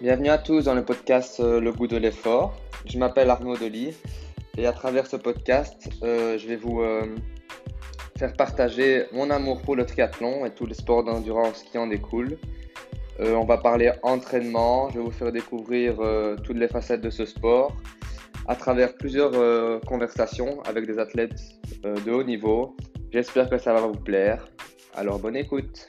Bienvenue à tous dans le podcast euh, Le goût de l'effort. Je m'appelle Arnaud Delis et à travers ce podcast, euh, je vais vous euh, faire partager mon amour pour le triathlon et tous les sports d'endurance qui en découlent. On va parler entraînement, je vais vous faire découvrir toutes les facettes de ce sport à travers plusieurs conversations avec des athlètes de haut niveau. J'espère que ça va vous plaire. Alors bonne écoute.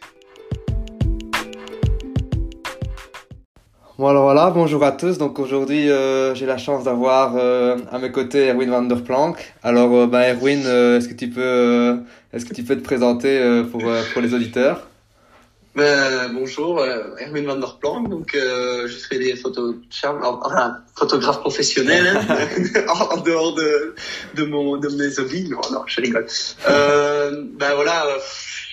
Alors voilà, bonjour à tous. Donc aujourd'hui euh, j'ai la chance d'avoir euh, à mes côtés Erwin van der Planck. Alors euh, ben, Erwin, euh, est-ce que tu peux euh, est-ce que tu peux te présenter euh, pour pour les auditeurs? Ben, bonjour, Erwin van der Planck. Donc, je fais des photos charme, enfin, photographe professionnel, hein, en, dehors de, de mon, de mes hobbies. Non, non, je rigole. Ben voilà,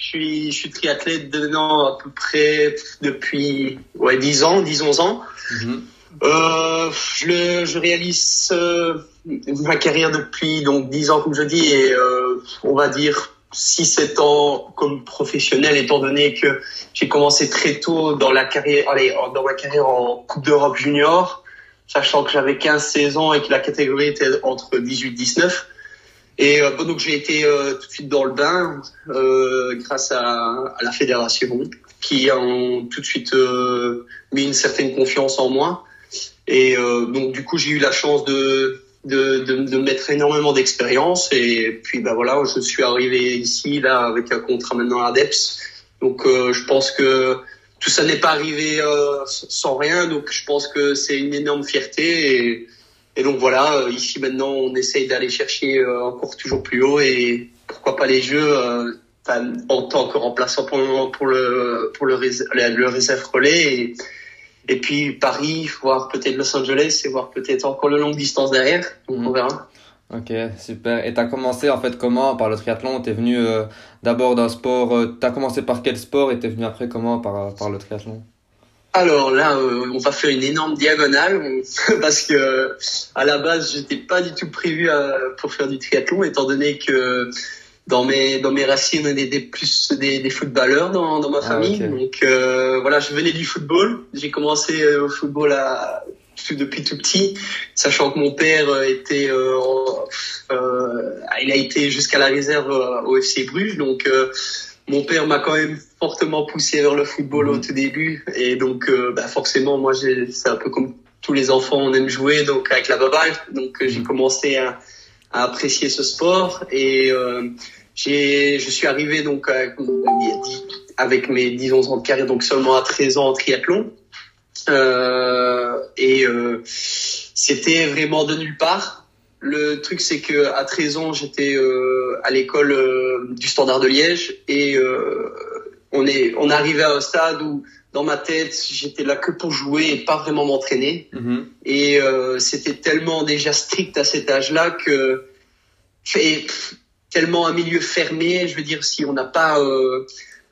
suis, je suis triathlète maintenant à peu près depuis, ouais, 10 ans, 10, 11 ans. Mhm. Euh, je, le, je réalise euh, ma carrière depuis donc 10 ans, comme je dis, et euh, on va dire 6-7 ans comme professionnel, étant donné que j'ai commencé très tôt dans la carrière, allez, dans ma carrière en Coupe d'Europe junior, sachant que j'avais 15-16 ans et que la catégorie était entre 18-19. Et euh, bon, donc j'ai été euh, tout de suite dans le bain euh, grâce à, à la fédération qui ont tout de suite mis une certaine confiance en moi. Et donc du coup j'ai eu la chance de de, de, de mettre énormément d'expérience et puis bah voilà je suis arrivé ici là avec un contrat maintenant à Adeps. Donc euh, je pense que tout ça n'est pas arrivé euh, sans rien donc je pense que c'est une énorme fierté et, et donc voilà euh, ici maintenant on essaye d'aller chercher euh, encore toujours plus haut et pourquoi pas les jeux euh, en tant que remplaçant pour le moment pour le pour le, le, réserve relais et, et puis Paris, voir peut-être Los Angeles et voir peut-être encore le longue distance derrière. Donc Mhm. on verra. Ok, super. Et t'as commencé en fait comment par le triathlon? T'es venu euh, d'abord d'un sport. euh, t'as commencé par quel sport et t'es venu après comment par par le triathlon? Alors là, euh, on va faire une énorme diagonale on- parce que à la base, j'étais pas du tout prévu à- pour faire du triathlon, étant donné que dans mes dans mes racines, on était plus des, des footballeurs dans, dans ma Ah, famille. Donc euh, voilà, je venais du football. J'ai commencé euh, au football à, depuis tout petit, sachant que mon père euh, était, euh, euh, il a été jusqu'à la réserve euh, au FC Bruges, donc. Mon père m'a quand même fortement poussé vers le football au Mhm. tout début. Et donc euh, bah forcément moi c'est un peu comme tous les enfants on aime jouer donc avec la baballe. Donc euh, j'ai Mhm. commencé à, à apprécier ce sport. Et euh, j'ai je suis arrivé donc à- avec mes 10 11 ans de carrière donc seulement à 13 ans en triathlon. Euh, et euh, c'était vraiment de nulle part le truc, c'est que à 13 ans, j'étais euh, à l'école euh, du Standard de Liège et euh, on est on arrivait à un stade où dans ma tête, j'étais là que pour jouer et pas vraiment m'entraîner. Mhm. Et c'était tellement déjà strict à cet âge-là que et, pff, tellement un milieu fermé. Je veux dire, si on n'a pas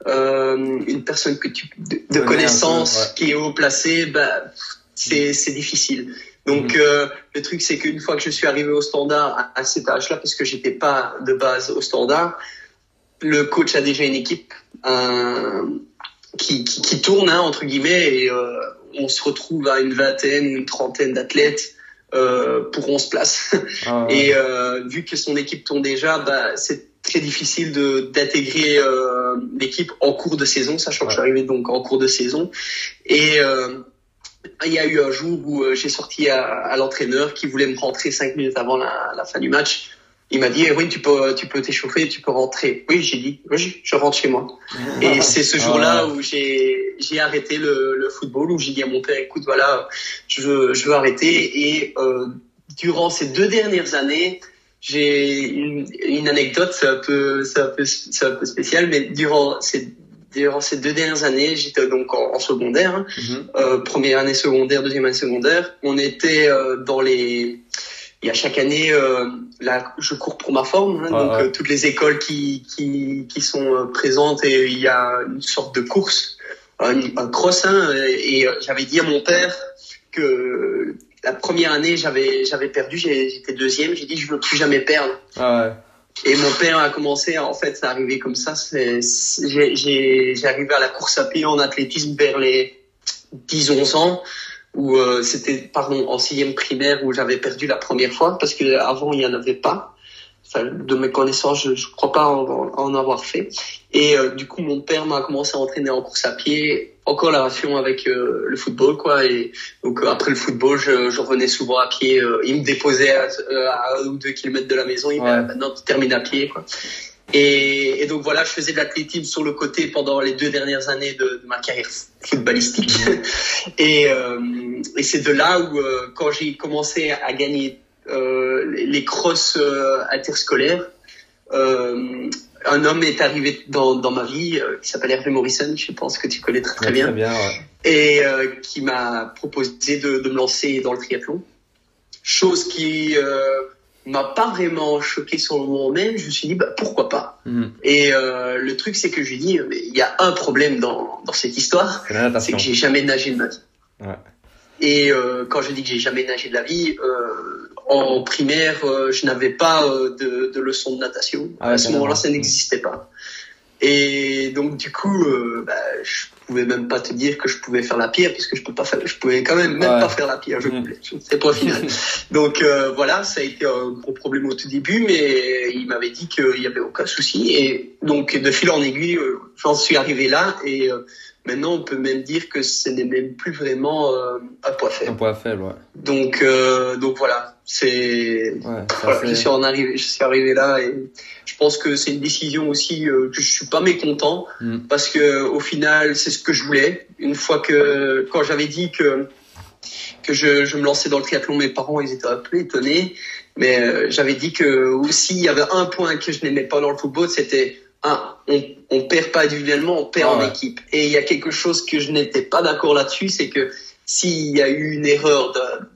une personne que tu de, connaissance peu, ouais. qui est haut placé, bah c'est c'est difficile. Donc Mhm. euh, le truc c'est qu'une fois que je suis arrivé au standard à, à cet âge-là, parce que j'étais pas de base au standard, le coach a déjà une équipe un- qui, qui, qui tourne hein, entre guillemets et euh, on se retrouve à une vingtaine, une trentaine d'athlètes euh, pour 11 places. Ah. Et euh, vu que son équipe tourne déjà, bah, c'est très difficile de d'intégrer euh, l'équipe en cours de saison, sachant que arrivé donc en cours de saison. Et euh, il y a eu un jour où euh, j'ai sorti à, à l'entraîneur qui voulait me rentrer cinq minutes avant la, la fin du match. Il m'a dit, eh oui, tu peux, tu peux t'échauffer, tu peux rentrer. Oui, j'ai dit, oui, je rentre chez moi. Et c'est ce jour-là Ah. où j'ai j'ai arrêté le, le football, où j'ai dit à mon père, écoute, voilà, je veux, je veux arrêter. Et euh, durant ces deux dernières années, j'ai une, une anecdote, c'est un peu, c'est un peu, c'est un peu spécial, mais durant ces durant ces deux dernières années, j'étais donc en, en secondaire, hein, Mhm. euh, première année secondaire, deuxième année secondaire. On était euh, dans les il y a chaque année, euh, là, je cours pour ma forme, hein, donc ouais. toutes les écoles qui qui, qui sont présentes et il y a une sorte de course, un, un cross, hein, et j'avais dit à mon père que la première année j'avais j'avais perdu, j'étais deuxième, j'ai dit je veux plus jamais perdre. Ah ouais. Et mon père a commencé, en fait, c'est arrivé comme ça. J'ai arrivé à la course à pied en athlétisme vers les 10-11 ans. où euh, c'était pardon en sixième primaire où j'avais perdu la première fois parce que avant il y en avait pas. De mes connaissances, je, je crois pas en, en avoir fait. Et euh, du coup, mon père m'a commencé à entraîner en course à pied, encore la relation avec euh, le football, quoi. Et donc après le football, je, je revenais souvent à pied. il me déposait à, à, un ou deux kilomètres de la maison. Il ouais. maintenant tu termines à pied, quoi. Et, et, donc voilà, je faisais de l'athlétisme sur le côté pendant les deux dernières années de, de ma carrière footballistique. et, euh, et c'est de là où, euh, quand j'ai commencé à gagner euh, les crosses euh, interscolaires, euh, un homme est arrivé dans, dans ma vie qui s'appelle Hervé Morrison, je pense que tu connais très très ouais, bien, très bien ouais. et qui m'a proposé de, de, me lancer dans le triathlon. Chose qui m'a pas vraiment choqué sur le moment même. Je me suis dit bah, pourquoi pas? Mm. Et euh, le truc c'est que je lui dis il y a un problème dans dans cette histoire, c'est que j'ai jamais nagé de ma vie. Ouais. Et euh, quand je dis que j'ai jamais nagé de la vie, euh, en primaire euh, je n'avais pas euh, de, de leçon de natation. Ah à ce moment-là ça n'existait pas. Et donc du coup, euh, bah, je pouvais même pas te dire que je pouvais faire la pierre parce que je peux pas faire, je pouvais quand même même Ouais. pas faire la pierre. Je Mhm. voulais, c'est pas final. donc euh, voilà, ça a été un gros problème au tout début, mais il m'avait dit qu'il y avait aucun souci. Et donc de fil en aiguille, j'en suis arrivé là et euh, maintenant on peut même dire que ce n'est même plus vraiment euh, un poids Un faible. point faible, ouais. Donc euh, donc voilà, c'est Ouais, voilà, assez- je suis en arrivé, je suis arrivé là et je pense que c'est une décision aussi euh, que je suis pas mécontent Mm. parce que au final c'est ce que je voulais. Une fois que quand j'avais dit que que je, je me lançais dans le triathlon, mes parents ils étaient un peu étonnés, mais euh, j'avais dit que aussi il y avait un point que je n'aimais pas dans le football, c'était on, on perd pas individuellement, on perd Ah en ouais. équipe. Et il y a quelque chose que je n'étais pas d'accord là-dessus, c'est que s'il y a eu une erreur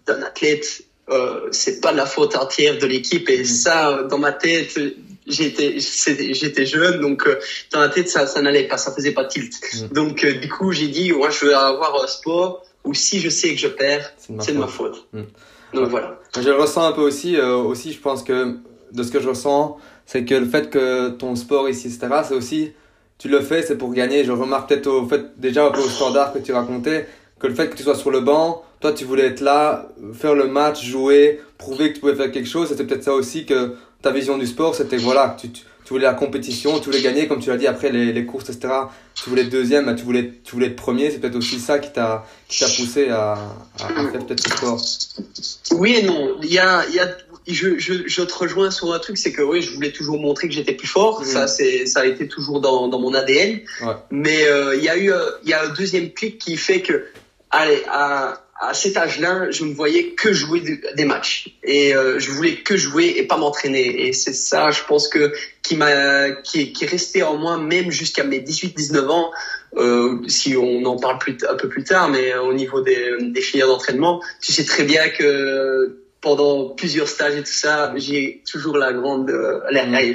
d'un- athlète, euh, c'est pas de la faute entière de l'équipe. Et Mhm. ça, dans ma tête, j'étais jeune, donc euh, dans ma tête ça ça n'allait pas, ça faisait pas tilt. Mhm. Donc euh, du coup j'ai dit, moi je veux avoir un sport où si je sais que je perds, C'est de ma faute. Mhm. Donc voilà. Je le ressens un peu aussi. euh, aussi, je pense que de ce que je ressens, c'est que le fait que ton sport ici, etc., c'est aussi, tu le fais, c'est pour gagner. Je remarque peut-être au fait, déjà un peu au standard que tu racontais, que le fait que tu sois sur le banc, toi, tu voulais être là, faire le match, jouer, prouver que tu pouvais faire quelque chose. C'était peut-être ça aussi que ta vision du sport, c'était voilà, tu, tu, tu voulais la compétition, tu voulais gagner, comme tu l'as dit après les, les courses, etc. Tu voulais être deuxième, bah, tu voulais, tu voulais être premier. C'est peut-être aussi ça qui t'a, qui t'a poussé à, à, faire peut-être ce sport. Oui et non. Il y a, il y a, je, je, je te rejoins sur un truc, c'est que oui, je voulais toujours montrer que j'étais plus fort. Mhm. Ça, c'est, ça a été toujours dans, dans mon ADN. Ouais. Mais euh, il y a eu, euh, il y a un deuxième clic qui fait que, allez, à, à cet âge-là, je ne voyais que jouer de- des matchs et euh, je voulais que jouer et pas m'entraîner. Et c'est ça, je pense que qui m'a, qui, est- qui est resté en moi même jusqu'à mes 18-19 ans. Euh, si on en parle plus, un peu plus tard, mais euh, au niveau des, des filières d'entraînement, tu sais très bien que pendant plusieurs stages et tout ça, j'ai toujours la grande, euh,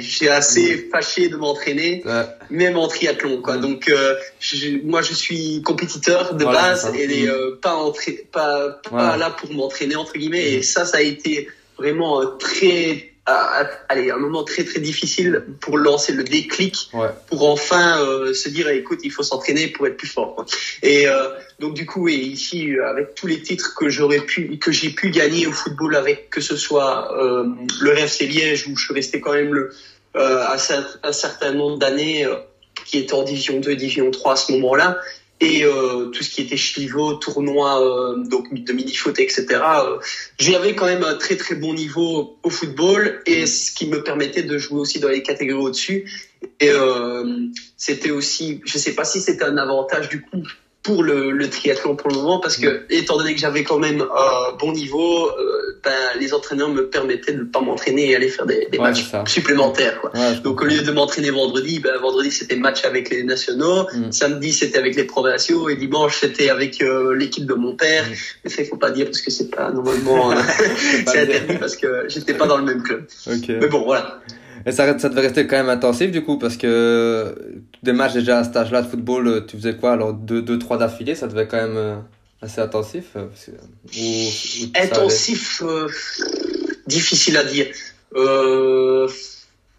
je suis assez fâché de m'entraîner Ouais. même en triathlon quoi Mm. donc euh, je- moi je suis compétiteur de Voilà, base et Mm. euh, pas entra- pas pas là pour m'entraîner entre guillemets Mm. et ça ça a été vraiment euh, très à- allez un moment très très difficile pour lancer le déclic Ouais. pour enfin euh, se dire écoute il faut s'entraîner pour être plus fort quoi. et euh, donc du coup et ici euh, avec tous les titres que j'aurais pu que j'ai pu gagner au football avec que ce soit euh, le RFC Liège où je suis resté quand même le un, cer- un certain nombre d'années qui était en division 2 division 3 à ce moment-là et euh, tout ce qui était chevaux, tournoi euh, donc de mini-foot, etc. Euh, J'avais quand même un très très bon niveau au football et ce qui me permettait de jouer aussi dans les catégories au-dessus. Et euh, c'était aussi, je sais pas si c'était un avantage du coup pour le, le triathlon pour le moment parce que étant donné que j'avais quand même un bon niveau, euh, ben, les entraîneurs me permettaient de ne pas m'entraîner et aller faire des, des Ouais, matchs supplémentaires. Quoi. Ouais, je Donc au lieu de m'entraîner vendredi, ben, vendredi c'était match avec les nationaux, Mm. samedi c'était avec les provinciaux et dimanche c'était avec euh, l'équipe de mon père. Mm. Mais ça il faut pas dire parce que c'est pas normalement euh, c'est interdit parce que j'étais pas dans le même club. Mais bon voilà. Et ça, ça devait rester quand même intensif du coup, parce que des matchs déjà à cet âge-là de football, euh, tu faisais quoi? Alors deux, deux, trois d'affilée, ça devait quand même euh, assez intensif. euh, parce que- ou- ou ça allait? Intensif, euh, difficile à dire. Euh,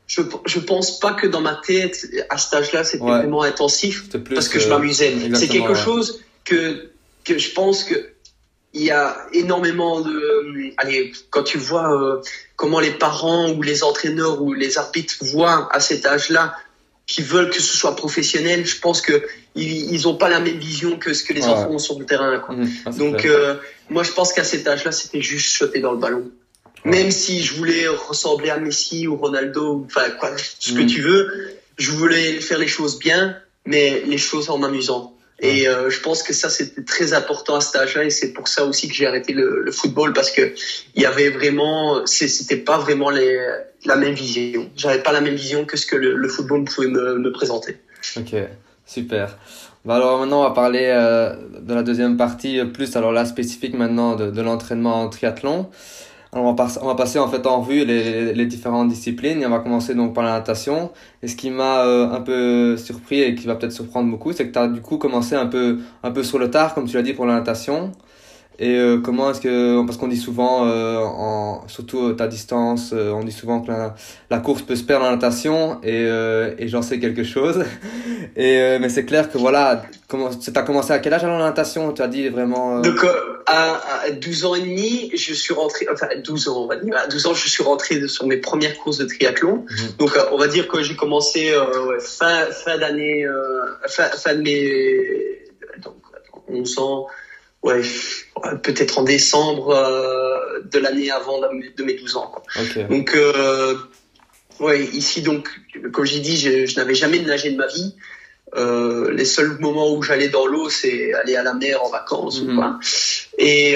je je pense pas que dans ma tête à cet âge-là c'était Ouais. vraiment intensif. Parce que je m'amusais. C'est quelque ouais. chose que que je pense que il y a énormément de, allez, quand tu vois euh, comment les parents ou les entraîneurs ou les arbitres voient à cet âge-là qui veulent que ce soit professionnel, je pense que ils, ont pas la même vision que ce que les enfants ont sur le terrain. Quoi. Mmh, Donc euh, moi je pense qu'à cet âge-là, c'était juste sauter dans le ballon. Même si je voulais ressembler à Messi ou Ronaldo, enfin quoi, ce que mmh. tu veux, je voulais faire les choses bien, mais les choses en m'amusant. Et euh, je pense que ça c'était très important à cet âge-là et c'est pour ça aussi que j'ai arrêté le, le, football parce que il y avait vraiment, c'était pas vraiment les, la même vision. J'avais pas la même vision que ce que le, le football pouvait me, me, présenter. Ok, super. Bah alors maintenant on va parler euh, de la deuxième partie plus alors là spécifique maintenant de, de l'entraînement en triathlon on, va on va passer en fait en revue les, les, différentes disciplines et on va commencer donc par la natation. Et ce qui m'a euh, un peu surpris et qui va peut-être surprendre beaucoup, c'est que tu as du coup commencé un peu, un peu sur le tard, comme tu l'as dit, pour la natation. Et euh, comment est-ce que parce qu'on dit souvent euh, en surtout ta distance euh, on dit souvent que la, la, course peut se perdre en natation et et j'en sais quelque chose. Et mais c'est clair que voilà comment tu as commencé à quel âge alors la natation? Tu as dit vraiment Donc à, à, 12 ans et demi je suis rentré enfin 12 ans on va dire à 12 ans je suis rentré sur mes premières courses de triathlon. Mhm. donc on va dire que j'ai commencé ouais, fin fin d'année fin fin de mes donc 11 ans ouais, peut-être en décembre euh, de l'année avant de mes 12 ans. Quoi. Donc, euh, ouais, ici, donc, comme j'ai dit, je, je n'avais jamais nagé de ma vie. Euh, les seuls moments où j'allais dans l'eau, c'est aller à la mer en vacances ou mhm. quoi. Et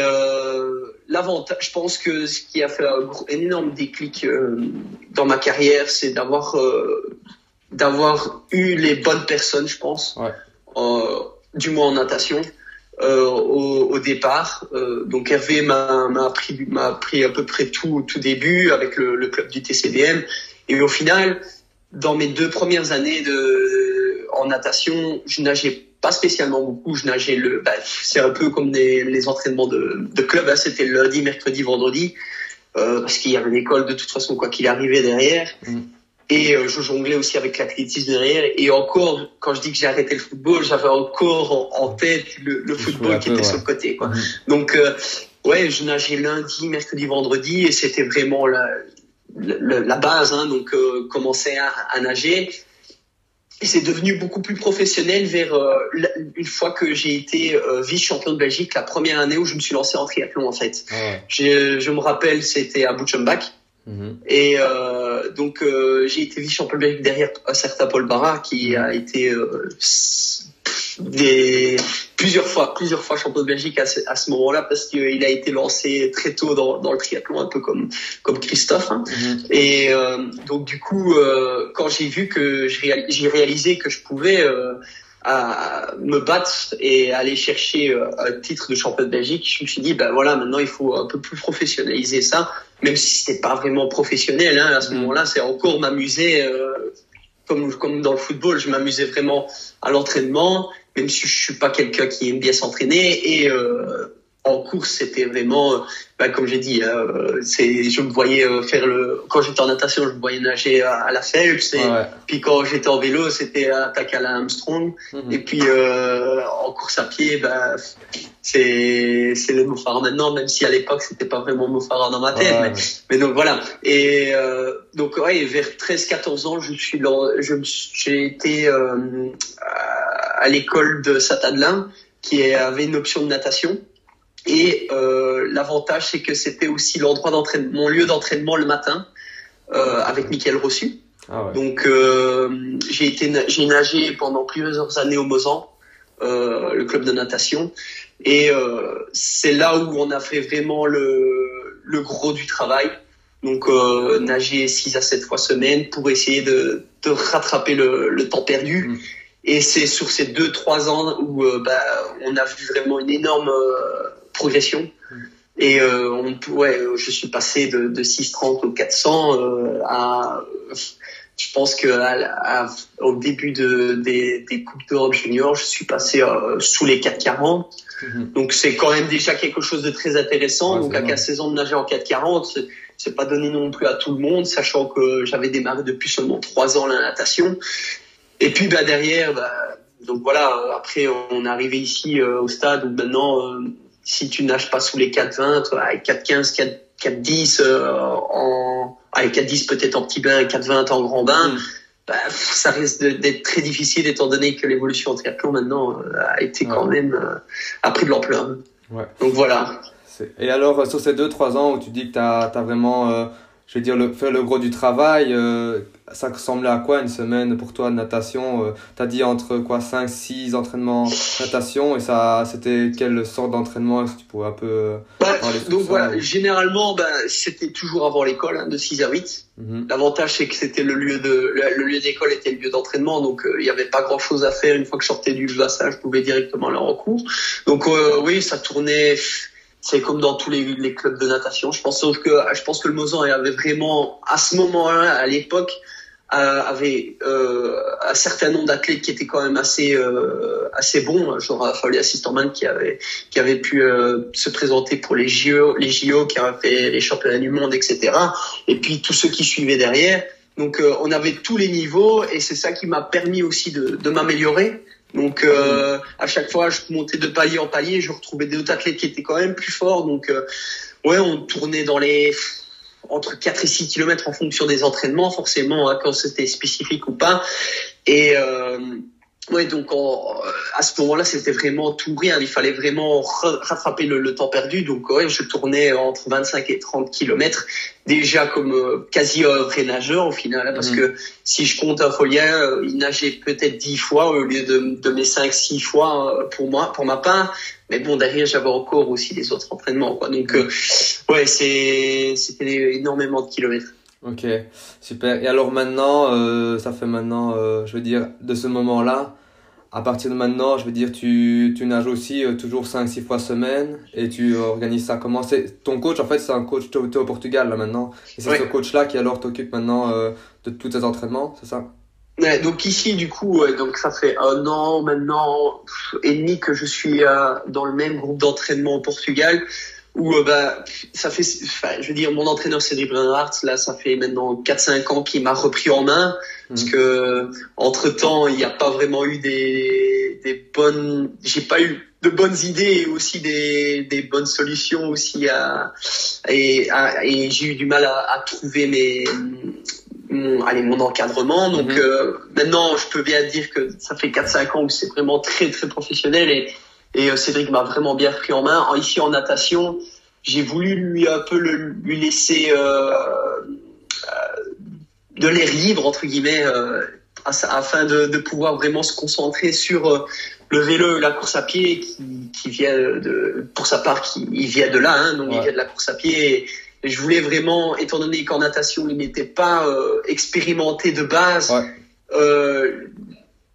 l'avantage, je pense que ce qui a fait un, énorme déclic dans ma carrière, c'est d'avoir d'avoir eu les bonnes personnes, je pense, ouais. du moins en natation. Euh, au, au, départ. Euh, donc Hervé m'a appris, appris à peu près tout tout début avec le, le, club du TCDM. Et au final, dans mes deux premières années de, en natation, je nageais pas spécialement beaucoup. Je nageais le, bah, c'est un peu comme des, les entraînements de, de club. Hein. C'était lundi, mercredi, vendredi, euh, parce qu'il y avait l'école de toute façon quoi qu'il arrivait derrière. Mm. Et euh, je jonglais aussi avec l'athlétisme derrière. Et encore, quand je dis que j'ai arrêté le football, j'avais encore en, tête le, le football qui était sur le côté. Quoi. Mhm. Donc, euh, ouais, je nageais lundi, mercredi, vendredi, et c'était vraiment la, la, la base. Hein, donc, euh, commencer à, à, nager. Et c'est devenu beaucoup plus professionnel vers euh, une fois que j'ai été vice-champion de Belgique la première année où je me suis lancé en triathlon en fait. Ah je, je, me rappelle, c'était à Butchenbach. Mhm. Et euh, donc euh, j'ai été vice-champion derrière un certain Paul Barra qui a été euh, des plusieurs fois plusieurs fois champion de Belgique à ce, à ce moment-là parce qu'il a été lancé très tôt dans, dans le triathlon un peu comme comme Christophe hein. mhm. et donc du coup quand j'ai vu que j'ai réalisé que je pouvais à me battre et aller chercher un titre de champion de Belgique, je me suis dit ben voilà maintenant il faut un peu plus professionnaliser ça même si c'était pas vraiment professionnel hein, à ce mm. moment-là, c'est encore m'amuser euh, comme comme dans le football, je m'amusais vraiment à l'entraînement, même si je suis pas quelqu'un qui aime bien s'entraîner et euh, en course, c'était vraiment, bah, comme j'ai dit, euh, c'est, je me voyais euh, faire le, quand j'étais en natation, je me voyais nager à, la Phelps, et puis quand j'étais en vélo, c'était à Takala Armstrong, mhm. et puis euh, en course à pied, bah, c'est, c'est le Mofara maintenant, même si à l'époque c'était pas vraiment Mofara dans ma tête, mais, mais, donc voilà. Et euh, donc ouais, vers 13-14 ans, je suis, je j'ai été euh, à l'école de Satadelin qui avait une option de natation. Et euh, l'avantage, c'est que c'était aussi l'endroit d'entraînement, mon lieu d'entraînement le matin, euh, avec Michael Rossu. Ah ouais. Donc euh, j'ai été, j'ai nagé pendant plusieurs années au Mozan, euh, le club de natation, et euh, c'est là où on a fait vraiment le, le gros du travail. Donc euh, nager 6 à 7 fois semaine pour essayer de, de rattraper le, le temps perdu. Mm. Et c'est sur ces deux trois ans où euh, bah, on a vu vraiment une énorme euh, progression. Et euh, on, ouais, je suis passé de, de 630 au 400 euh, à, je pense que à, au début de, des, des coupes d'Europe junior, je suis passé euh, sous les 440. Mm-hmm. Donc c'est quand même déjà quelque chose de très intéressant. Donc à 15 ans de nager en 440, c'est pas donné non plus à tout le monde, sachant que j'avais démarré depuis seulement 3 ans la natation. Et puis bah derrière, bah, donc voilà, après on est arrivé ici euh, au stade où maintenant si tu nages pas sous les 4,20, avec 4,15, 4,10 euh, en, avec 4,10 peut-être en petit bain, 4,20 en grand bain. Mm. Bah, ça risque d'être très difficile étant donné que l'évolution en triathlon maintenant euh, a été quand même euh, a pris de l'ampleur. Ouais. Donc voilà. Et alors sur ces 2-3 ans où tu dis que tu as, as, vraiment je veux dire, le, faire le gros du travail, euh, ça ressemblait à quoi une semaine pour toi de natation euh, Tu as dit entre quoi 5, 6 entraînements natation et ça c'était quelle sorte d'entraînement Si tu pourrais un peu euh, bah, Donc voilà, généralement bah, c'était toujours avant l'école, hein, de 6 à 8. Mhm. L'avantage c'est que c'était le lieu de le, lieu d'école était le lieu d'entraînement, donc il n'y avait pas grand chose à faire. Une fois que je sortais du bassin, je pouvais directement aller en cours. Donc oui, ça tournait c'est comme dans tous les, les, clubs de natation. Je pense que je pense que le Mozan avait vraiment à ce moment-là, à l'époque, euh, avait euh, un certain nombre d'athlètes qui étaient quand même assez euh, assez bons, genre Fabien Assistant qui avait qui avait pu euh, se présenter pour les JO, les JO, qui avait fait les championnats du monde, etc. Et puis tous ceux qui suivaient derrière. Donc euh, on avait tous les niveaux et c'est ça qui m'a permis aussi de, de m'améliorer donc euh, à chaque fois, je montais de palier en palier, je retrouvais d'autres athlètes qui étaient quand même plus forts. Donc euh, ouais, on tournait dans les entre 4 et 6 kilomètres en fonction des entraînements, forcément, hein, quand c'était spécifique ou pas. Et euh, Ouais, donc à ce moment-là, c'était vraiment tout rien. Il fallait vraiment rattraper le, temps perdu. Donc ouais, je tournais entre 25 et 30 kilomètres, déjà comme euh, quasi vrai nageur au final, hein, parce mhm. que si je compte un folien, euh, il nageait peut-être 10 fois au lieu de, de mes 5-6 fois euh, pour moi, pour ma part. Mais bon, derrière, j'avais encore aussi des autres entraînements. Quoi. Donc ouais, c'est c'était énormément de kilomètres. Ok, super. Et alors maintenant, euh, ça fait maintenant, euh, je veux dire, de ce moment-là, à partir de maintenant, je veux dire, tu, tu nages aussi euh, toujours 5-6 fois semaine et tu organises ça comment? C'est Ton coach, en fait, c'est un coach, tu es au Portugal là maintenant. Et c'est ce coach-là qui alors t'occupe maintenant de tous tes entraînements, c'est ça? Ouais, donc ici, du coup, donc ça fait un an maintenant et demi que je suis dans le même groupe d'entraînement au Portugal où euh, bah, ça fait, je veux dire, mon entraîneur Cédric Bernhardt, là, ça fait maintenant 4-5 ans qu'il m'a repris en main, parce mhm. que entre temps, il n'y a pas vraiment eu des, des bonnes, j'ai pas eu de bonnes idées et aussi des, des bonnes solutions aussi à, et, et j'ai eu du mal à, à trouver mes, mon, allez, mon encadrement. Donc mhm. euh, maintenant, je peux bien dire que ça fait 4-5 ans que c'est vraiment très très professionnel et et euh, Cédric m'a vraiment bien pris en main. Ici en natation, j'ai voulu lui un peu le, lui laisser euh, euh, de l'air libre entre guillemets afin de, de, pouvoir vraiment se concentrer sur le vélo, la course à pied qui, qui vient de, pour sa part, qui il vient de là, hein, donc il vient de la course à pied. Et, je voulais vraiment, étant donné qu'en natation il n'était pas expérimenté de base, ouais. euh,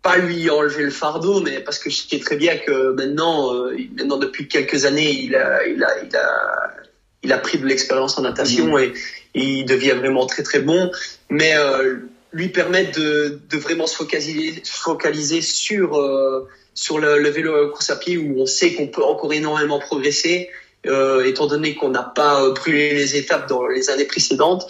pas lui enlever le fardeau, mais parce que je sais très bien que maintenant, euh, maintenant depuis quelques années, il a, il a, il a, il a pris de l'expérience en natation mhm. et, il devient vraiment très très bon. Mais euh, lui permettre de, de vraiment se focaliser, focaliser sur euh, sur le, le, vélo course à pied où on sait qu'on peut encore énormément progresser, euh, étant donné qu'on n'a pas brûlé les étapes dans les années précédentes,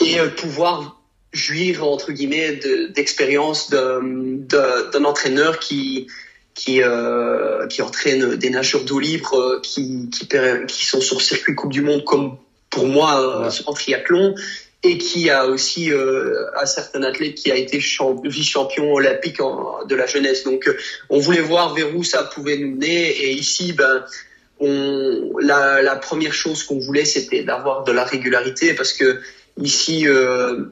et pouvoir jouir entre guillemets d'expérience de, d'un entraîneur qui qui euh, qui entraîne des nageurs d'eau libre euh, qui qui qui sont sur circuit Coupe du Monde comme pour moi euh, en triathlon et qui a aussi euh, un certain athlète qui a été vice-champion olympique de la jeunesse. Donc on voulait voir vers où ça pouvait nous mener et ici ben on la, la première chose qu'on voulait c'était d'avoir de la régularité parce que ici euh,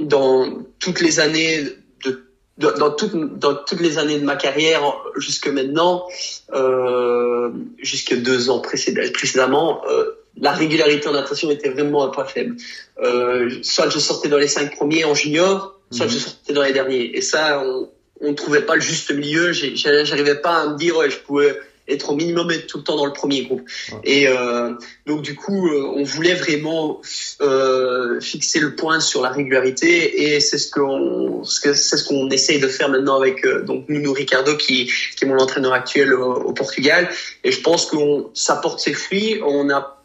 dans toutes les années de, dans, dans toutes les années de ma carrière jusque maintenant, euh, jusque deux ans précédemment, euh, la régularité en natation était vraiment un point faible. Euh, soit je sortais dans les cinq premiers en junior, soit je mhm. sortais dans les derniers. Et ça, on ne trouvait pas le juste milieu. J'arrivais pas à me dire ouais, je pouvais être au minimum être tout le temps dans le premier groupe. Et euh, donc du coup, euh, on voulait vraiment euh, fixer le point sur la régularité et c'est ce qu'on c'est ce qu'on essaye de faire maintenant avec donc Nuno Ricardo qui qui est mon entraîneur actuel au, Portugal et je pense que ça porte ses fruits. On a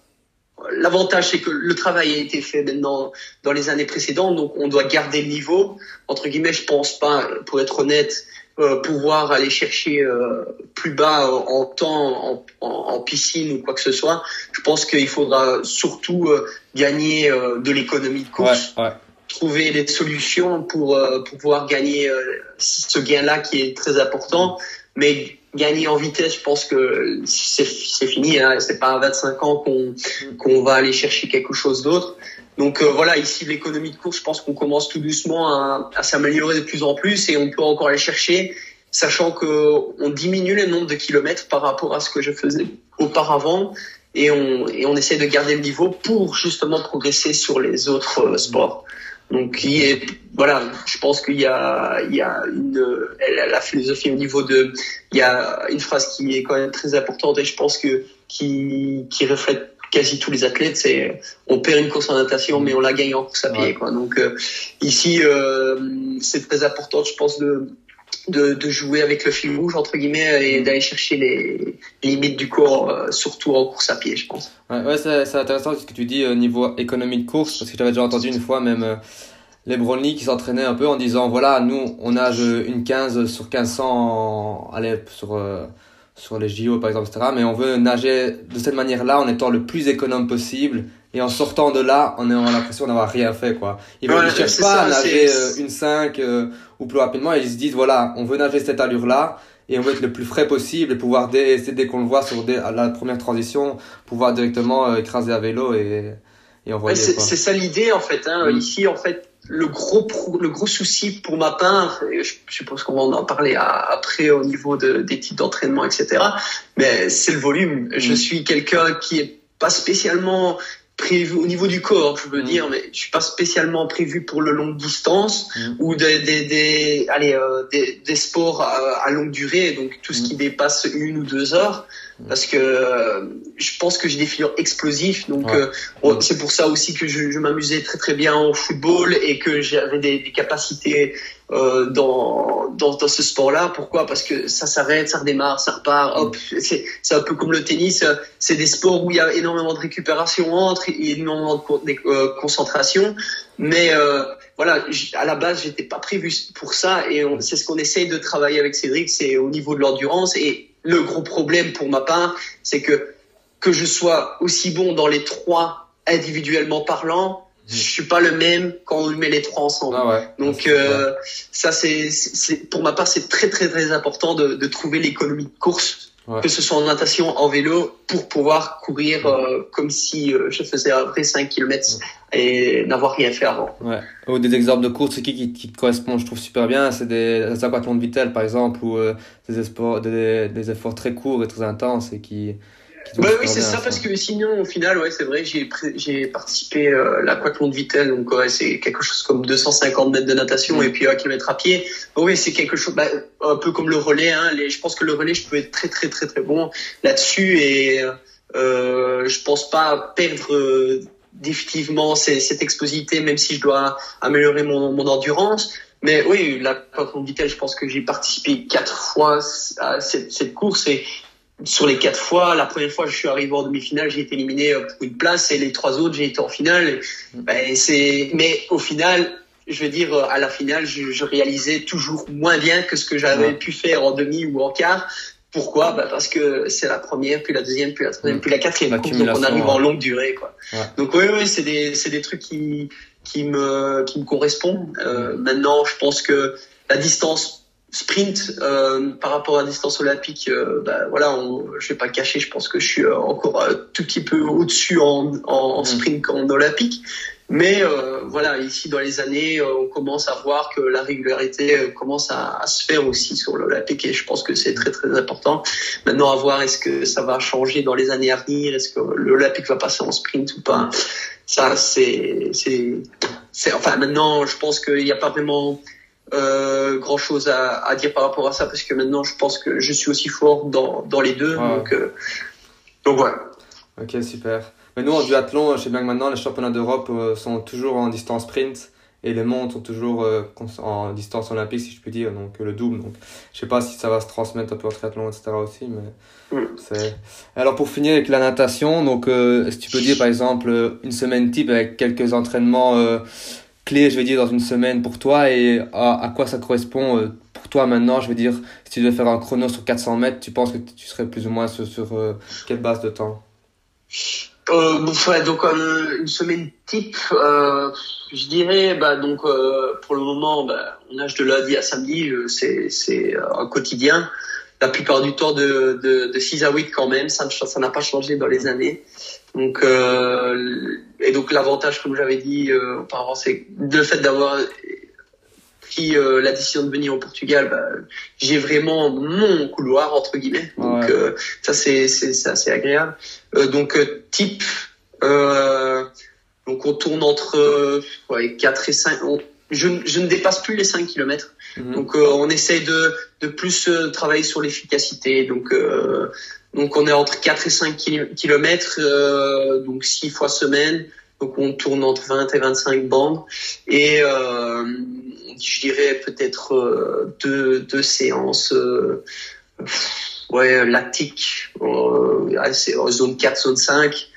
L'avantage, c'est que le travail a été fait maintenant dans les années précédentes, donc on doit garder le niveau. Entre guillemets, je pense pas, pour être honnête, euh, pouvoir aller chercher euh, plus bas en temps, en, en piscine ou quoi que ce soit. Je pense qu'il faudra surtout euh, gagner euh, de l'économie de course, Ouais, ouais. trouver des solutions pour, euh, pour pouvoir gagner euh, ce gain-là qui est très important. Mais gagner en vitesse, je pense que c'est c'est fini. Hein. C'est pas à 25 ans qu'on qu'on va aller chercher quelque chose d'autre. Donc euh, voilà, ici l'économie de course, je pense qu'on commence tout doucement à, à s'améliorer de plus en plus et on peut encore aller chercher, sachant que on diminue le nombre de kilomètres par rapport à ce que je faisais auparavant et on et on essaie de garder le niveau pour justement progresser sur les autres euh, sports. Donc il est voilà, je pense qu'il y a il y a une la philosophie au niveau de il y a une phrase qui est quand même très importante et je pense que qui qui reflète quasi tous les athlètes, c'est on perd une course en natation, mais on la gagne en course à pied. Ouais. Quoi. Donc euh, ici, euh, c'est très important, je pense, de, de, de jouer avec le fil rouge entre guillemets et Mm. d'aller chercher les limites du corps, euh, surtout en course à pied, je pense. Ouais, ouais c'est intéressant ce que tu dis au niveau économie de course, parce que j'avais déjà entendu une fois même les Brownlee qui s'entraînaient un peu en disant voilà, nous on nage une 15 sur 1500 en- allez, sur, euh, sur les JO par exemple, etc. Mais on veut nager de cette manière-là en étant le plus économe possible et en sortant de là en ayant l'impression d'avoir rien fait quoi. Ils ne Ouais, cherchent pas à nager euh, une 5 euh, ou plus rapidement, ils se disent voilà, on veut nager cette allure-là et on veut être le plus frais possible et pouvoir dès, dès- qu'on le voit sur à la première transition, pouvoir directement euh, écraser à vélo et, et Ouais, envoyer. quoi. c'est ça l'idée en fait. Hein. Mm. Ici, en fait, le gros le gros souci pour ma part, et je suppose qu'on va en parler après au niveau de, des types d'entraînement, etc. Mais c'est le volume. Je Mm. suis quelqu'un qui est pas spécialement prévu au niveau du corps, je veux Mm. dire, mais je suis pas spécialement prévu pour le longue distance Mm. ou des des des allez euh, des, des sports à, à longue durée, donc tout ce qui dépasse une ou deux heures, parce que euh, je pense que j'ai des figures explosifs, donc Ouais. euh, Bon, c'est pour ça aussi que je, je m'amusais très très bien au football et que j'avais des, des capacités euh, dans, dans dans ce sport-là. Pourquoi? Parce que ça s'arrête, ça redémarre, ça repart. Hop, c'est c'est un peu comme le tennis. euh, C'est des sports où il y a énormément de récupération entre, et énormément de con- de, euh, concentration. Mais euh, voilà, à la base, j'étais pas prévu pour ça et on- c'est ce qu'on essaye de travailler avec Cédric, c'est au niveau de l'endurance. Et le gros problème pour ma part, c'est que que je sois aussi bon dans les trois individuellement parlant, je suis pas le même quand on met les trois ensemble. Ah ouais. Donc euh, ça c'est c'est- pour ma part c'est très très très important de, de trouver l'économie de course Ouais. que ce soit en natation en vélo pour pouvoir courir euh, comme si euh, je faisais un vrai 5 km et n'avoir rien fait avant. Ouais. Ou des exemples de courses qui, qui, qui te correspondent, je trouve super bien, c'est des, des aquathlons de Vittel par exemple, ou euh, des, des, des efforts très courts et très intenses et qui. Super oui, c'est ça, parce que sinon, au final, ouais, c'est vrai, j'ai participé euh, à l'aquathlon de Vittel, donc ouais, c'est quelque chose comme 250 mètres de natation et puis un kilomètre à pied. Oui, c'est quelque chose, bah, un peu comme le relais. Hein, les, je pense que le relais, je peux être très très très très bon là-dessus et euh, je pense pas perdre euh, définitivement cette explosivité, même si je dois améliorer mon, mon endurance. Mais oui, l'aquathlon de Vittel, je pense que j'ai participé quatre fois à cette, cette course et sur les quatre fois, la première fois, je suis arrivé en demi-finale, j'ai été éliminé euh, pour une place, et les trois autres, j'ai été en finale. Ben, c'est, mais au final, je veux dire, euh, à la finale, je, je réalisais toujours moins bien que ce que j'avais Ouais. pu faire en demi ou en quart. Pourquoi? Ben Parce que c'est la première, puis la deuxième, puis la troisième, Mm. puis la quatrième donc on arrive en longue durée, quoi. Ouais. Donc oui, oui, c'est des, c'est des trucs qui, qui me, qui me correspondent. Euh, maintenant, je pense que la distance sprint euh, par rapport à distance olympique, euh, bah, voilà, on, je vais pas cacher, je pense que je suis euh, encore un tout petit peu au-dessus en, Mm. sprint qu'en olympique. Mais euh, voilà, ici dans les années, on commence à voir que la régularité commence à, à se faire aussi sur l'olympique et je pense que c'est très très important. Maintenant, à voir est-ce que ça va changer dans les années à venir, est-ce que l'olympique va passer en sprint ou pas. Ça, c'est, c'est, c'est, enfin maintenant, je pense qu'il n'y a pas vraiment euh, grand chose à, à dire par rapport à ça parce que maintenant, je pense que je suis aussi fort dans, dans les deux. Ouais. Donc, euh, donc voilà. Ok, super. Mais nous, en duathlon, je sais bien que maintenant, les championnats d'Europe euh, sont toujours en distance sprint et les montres sont toujours en distance olympique, si je puis dire, donc le double. Donc, je sais pas si ça va se transmettre un peu au triathlon, etc. aussi, mais Mm. c'est. Alors, pour finir avec la natation, donc, que tu peux dire, par exemple, une semaine type avec quelques entraînements clés, je vais dire, dans une semaine pour toi et à, à quoi ça correspond euh, pour toi maintenant, je veux dire, si tu devais faire un chrono sur 400 mètres, tu penses que tu serais plus ou moins sur, sur quelle base de temps? Euh, donc euh, une semaine type, euh, je dirais, bah donc euh, pour le moment, bah, on nage de lundi à samedi, euh, c'est c'est un quotidien. La plupart du temps de de, de 6 à 8 quand même, ça n'a pas changé dans les années. Donc et donc l'avantage, comme j'avais dit auparavant, c'est le fait d'avoir pris la décision de venir au Portugal, bah, j'ai vraiment mon couloir entre guillemets. Donc ça c'est c'est assez agréable. donc type donc on tourne entre ouais, 4 et 5. je, je, ne dépasse plus les 5 km. Mhm. Donc euh, on essaye de, de plus euh, travailler sur l'efficacité. Donc euh, donc on est entre 4 et 5 km, donc 6 fois semaine. Donc on tourne entre 20 et 25 bandes. Et je dirais peut-être deux, deux séances ouais, lactiques, en zone 4, zone 5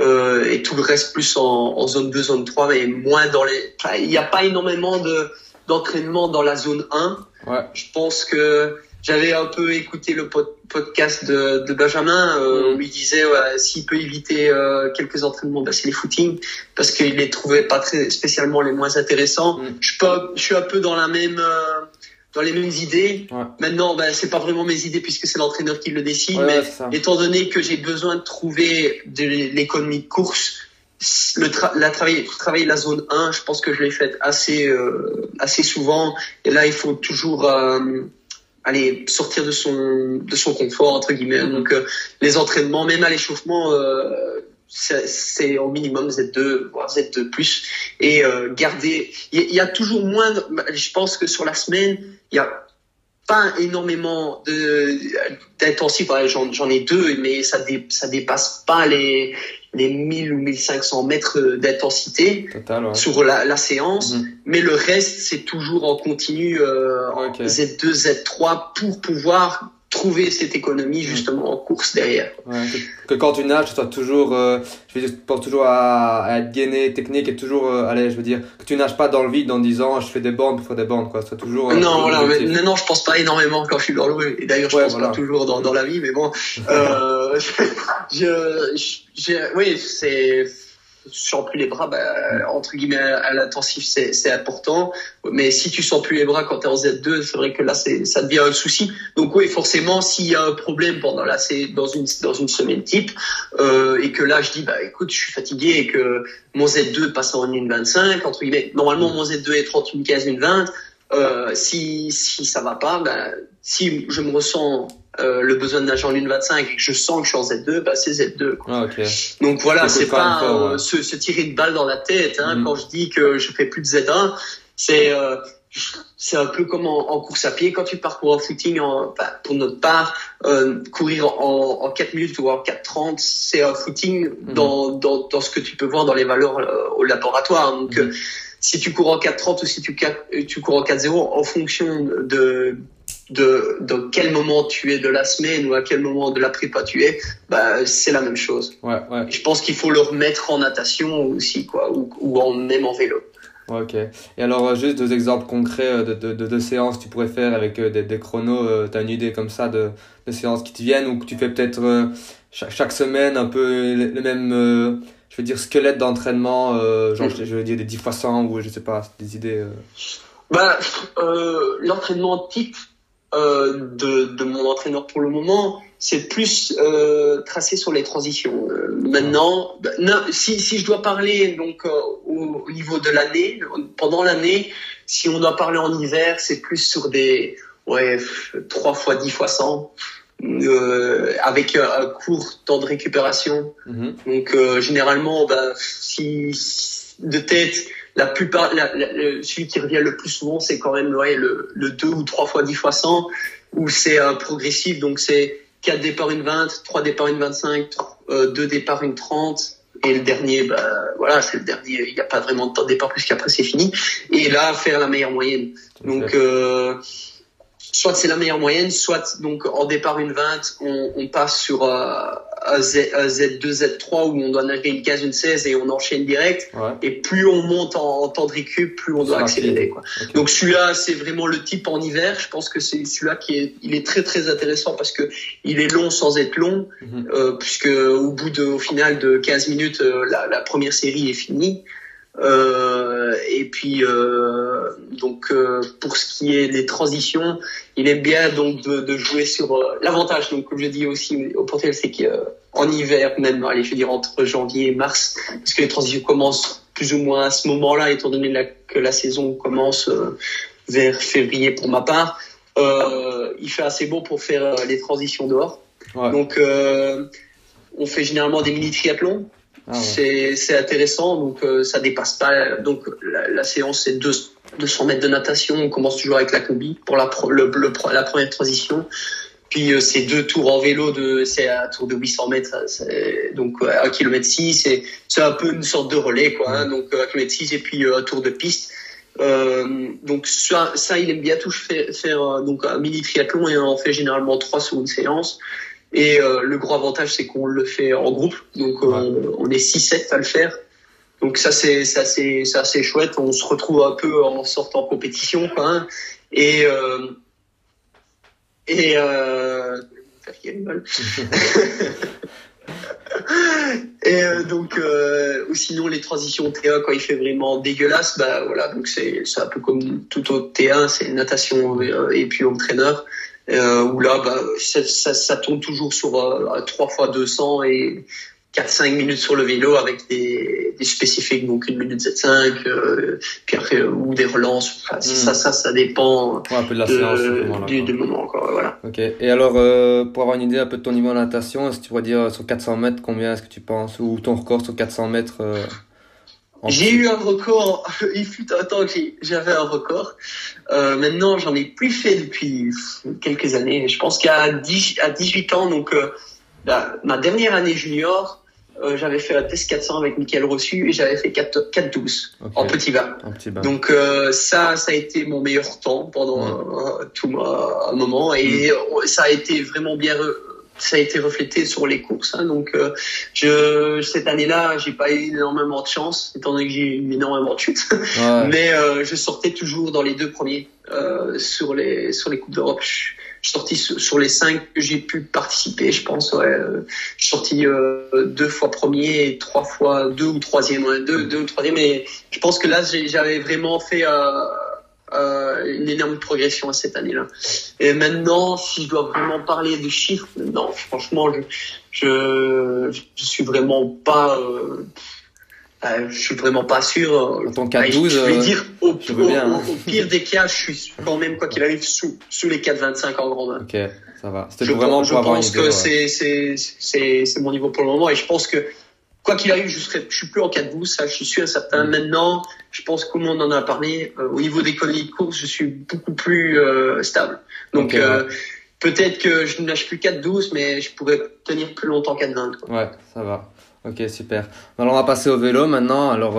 euh, et tout le reste plus en, en, zone 2, zone 3, mais moins dans les. Il n'y a pas énormément de d'entraînement dans la zone 1. Ouais. Je pense que j'avais un peu écouté le podcast de, de Benjamin. Euh, mm. lui disait ouais, s'il peut éviter euh, quelques entraînements, bah, c'est les footings parce qu'il les trouvait pas très spécialement les moins intéressants. Mm. Je, peux, je suis un peu dans la même euh, dans les mêmes idées. Maintenant, ben, c'est pas vraiment mes idées puisque c'est l'entraîneur qui le décide, mais étant donné que j'ai besoin de trouver de l'économie de course, le la travailler, travailler la zone 1, je pense que je l'ai fait assez euh, assez souvent. Et là, il faut toujours aller sortir de son de son confort entre guillemets. Mm-hmm. Donc euh, les entraînements, même à l'échauffement. Euh, c'est au minimum Z2 voire Z2 plus et euh, garder il y, y, a toujours moins je pense que sur la semaine il y a pas énormément de d'intensif. J'en ai deux, mais ça dé, ça dépasse pas les les 1000 ou 1500 mètres d'intensité sur la, la séance. Mhm. Mais le reste, c'est toujours en continu euh, en Z2, Z3 pour pouvoir trouver cette économie justement en course derrière. Ouais, que, quand tu nages, tu sois toujours, euh, je veux dire, tu penses toujours à, à, être gainé, technique et toujours, euh, allez, je veux dire, que tu nages pas dans le vide en disant je fais des bandes pour faire des bandes, quoi. C'est toujours. Euh, non, voilà, mais, non, je pense pas énormément quand je suis dans l'eau. Et d'ailleurs, je pense pas toujours dans, dans la vie, mais bon, euh, je, je, je, oui, c'est sens plus les bras, bah, entre guillemets, à l'intensif, c'est important. Mais si tu sens plus les bras quand tu es en Z2, c'est vrai que là, ça devient un souci. Donc oui, forcément, s'il y a un problème pendant là, c'est dans une dans une semaine type, euh, et que là, je dis, bah écoute, je suis fatigué et que mon Z2 passe en 1,25, entre guillemets, normalement, mon Z2 est 30, 1,15, 1,20. Euh, si si ça va pas, bah, si je me ressens euh, le besoin de nager en 1,25 et que je sens que je suis en Z2, bah c'est Z2. Ah, Donc voilà, c'est pas euh, se, se, tirer une balle dans la tête. Hein, mm. Quand je dis que je fais plus de Z1, c'est euh, c'est un peu comme en, course à pied quand tu parcours en footing. En, pour notre part, euh, courir en, en 4 minutes ou en 4,30, c'est un footing mm. dans, dans, dans ce que tu peux voir dans les valeurs au laboratoire. Donc mm. Si tu cours en 4,30 ou si tu, tu cours en 4,0, en fonction de de, de quel moment tu es de la semaine ou à quel moment de la prépa tu es, bah, c'est la même chose. Ouais, ouais. Je pense qu'il faut le remettre en natation aussi, quoi, ou, ou en, même en vélo. ok. Et alors, euh, juste deux exemples concrets euh, de, de, de, de séances que tu pourrais faire avec euh, des, des chronos. tu as une idée comme ça de, de séances qui te viennent ou que tu fais peut-être chaque, chaque, semaine un peu le, même, je veux dire, squelette d'entraînement, genre, mm. je, veux dire, des 10 fois 100 ou je sais pas, des idées. Bah, l'entraînement type, euh, de, de, mon entraîneur pour le moment, c'est plus euh, tracé sur les transitions. Euh, maintenant, bah, si, si je dois parler donc euh, au, au, niveau de l'année, pendant l'année, si on doit parler en hiver, c'est plus sur des ouais 3 fois 10 fois 100. Euh, avec un court temps de récupération. Mm-hmm. Donc généralement, bah, si de tête, la plupart, la, celui qui revient le plus souvent, c'est quand même ouais, le, le 2 ou 3 fois 10 fois 100, où c'est euh, progressif, donc c'est 4 départs une 20, 3 départs une 25, euh, 2 départs une 30, et le dernier, bah, voilà, c'est le dernier, il n'y a pas vraiment de temps de départ puisqu'après c'est fini. Et là, faire la meilleure moyenne. Donc, euh, soit c'est la meilleure moyenne, soit donc en départ une 20, on, on passe sur euh, Z, 2 Z3 où on doit nager une 15, une 16 et on enchaîne direct. Et plus on monte en, temps de récup, plus on doit accélérer. Quoi. Donc celui-là, c'est vraiment le type en hiver. Je pense que c'est celui-là qui est, il est très très intéressant parce que il est long sans être long, mhm. euh, puisque au bout de, au final de 15 minutes, euh, la, la, première série est finie. Euh, et puis euh, donc euh, pour ce qui est des transitions, il est bien donc de, de jouer sur l'avantage. Donc comme je dis aussi au Portugal, c'est qu'en hiver même, allez, je veux dire entre janvier et mars, parce que les transitions commencent plus ou moins à ce moment-là, étant donné la, que la saison commence vers février pour ma part. il fait assez beau pour faire les transitions dehors. Donc on fait généralement des mini triathlons. Ah c'est intéressant, donc euh, ça dépasse pas. Donc la, la séance c'est 200 mètres de natation. On commence toujours avec la combi pour la, le, la première transition. Puis euh, c'est deux tours en vélo de c'est un tour de 800 mètres, donc à 1 km 6 c'est c'est un peu une sorte de relais quoi. Hein, donc à km 6 et puis euh, un tour de piste. Euh, donc ça, ça, il aime bien tout faire, faire donc un mini triathlon et on en fait généralement trois sur une séance. Et euh, le gros avantage, c'est qu'on le fait en groupe. Donc, euh, on est 6-7 à le faire. Donc, ça, c'est assez, assez chouette. On se retrouve un peu en sortant en compétition. Quoi, hein. Et, euh, et euh, et euh, donc ou sinon les transitions TA quand il fait vraiment dégueulasse bah voilà donc c'est c'est un peu comme tout autre TA c'est natation et puis entraîneur euh, où là, bah, ça, ça, ça, tourne toujours sur euh, 3 fois 200 et 4-5 minutes sur le vélo avec des, des spécifiques, donc une minute 7-5, euh, puis après, euh, ou des relances. Enfin, Ça, hmm. ça, ça dépend ouais, un peu de la séance, du, du, moment. Quoi, voilà. Ok. Et alors, euh, pour avoir une idée un peu de ton niveau de natation, est-ce que tu pourrais dire sur 400 mètres combien est-ce que tu penses Ou ton record sur 400 mètres euh, j'ai eu un record, il fut un temps que j'avais un record. Euh, maintenant, j'en ai plus fait depuis quelques années. Je pense qu'à à 18 ans, donc euh, ma dernière année junior, euh, j'avais fait un test 400 avec Michael Rossu et j'avais fait 4-12 en petit bas. Donc euh, ça, ça a été mon meilleur temps pendant tout un moment et mm. ça a été vraiment bien ça a été reflété sur les courses. Hein, donc, euh, je, cette année-là, j'ai pas eu énormément de chance, étant donné que j'ai eu énormément de chutes. Mais euh, je sortais toujours dans les deux premiers euh, sur les sur les coupes d'Europe. Je, je suis sorti sur, les cinq que j'ai pu participer, je pense. Ouais, je suis sorti deux fois premier et trois fois deux ou troisième, ouais, deux, deux ou troisième. Mais je pense que là, j'avais vraiment fait euh, une énorme progression à cette année-là. Et maintenant, si je dois vraiment parler de chiffres, non, franchement, je, je, je suis vraiment pas, euh, euh je suis vraiment pas sûr. En tant 4-12, je vais dire, au, au, au, pire des cas, je suis quand même, quoi qu'il arrive, sous, sous les 4-25 en grande. Ok, ça va. C'était vraiment je pense que c'est, c'est, c'est mon niveau pour le moment et je pense que quoi qu'il arrive, je serai, je suis plus en 4-12, ça, je suis sûr certain. Maintenant, je pense que on en a parlé, euh, au niveau des colliers de course, je suis beaucoup plus euh, stable. Donc, euh, peut-être que je ne lâche plus 4-12, mais je pourrais tenir plus longtemps 4-20. Ouais, ça va. Ok, super. Alors, on va passer au vélo maintenant. Alors,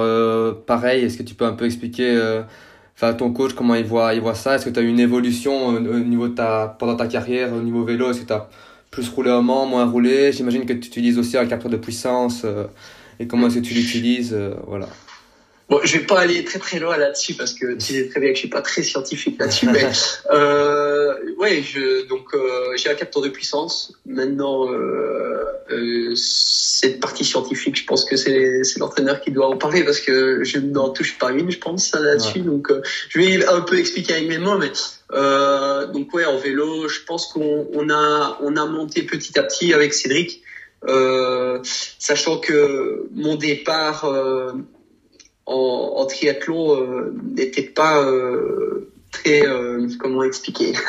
pareil, est-ce que tu peux un peu expliquer, enfin, ton coach, comment il voit, il voit ça? Est-ce que tu as eu une évolution au niveau de ta, pendant ta carrière, au niveau vélo? Est-ce que tu as plus roulé au Mans, moins roulé J'imagine que tu utilises aussi un capteur de puissance. et comment est-ce que tu l'utilises Voilà. Bon, je vais pas aller très très loin là-dessus parce que tu sais très bien que je suis pas très scientifique là-dessus. mais euh, ouais, je donc euh, j'ai un capteur de puissance. Maintenant, euh, euh, cette partie scientifique, je pense que c'est c'est l'entraîneur qui doit en parler parce que je n'en touche pas une, je pense là-dessus. Donc, euh, je vais un peu expliquer avec mes mots, mais euh, donc ouais, en vélo, je pense qu'on on a on a monté petit à petit avec Cédric. Euh, sachant que mon départ euh, en, en triathlon euh, n'était pas euh, très euh, comment expliquer.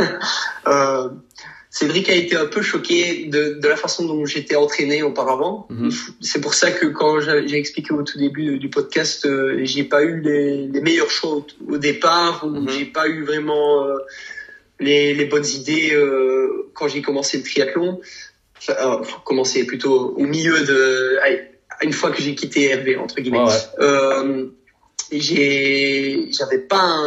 Cédric a été un peu choqué de, de la façon dont j'étais entraîné auparavant. Mhm. C'est pour ça que quand j'ai expliqué au tout début du podcast, j'ai pas eu les, les meilleurs choix au, départ, ou mhm. j'ai pas eu vraiment les, les, bonnes idées quand j'ai commencé le triathlon. Enfin, commencer plutôt au milieu de, une fois que j'ai quitté Hervé entre guillemets. Euh, j'ai, j'avais pas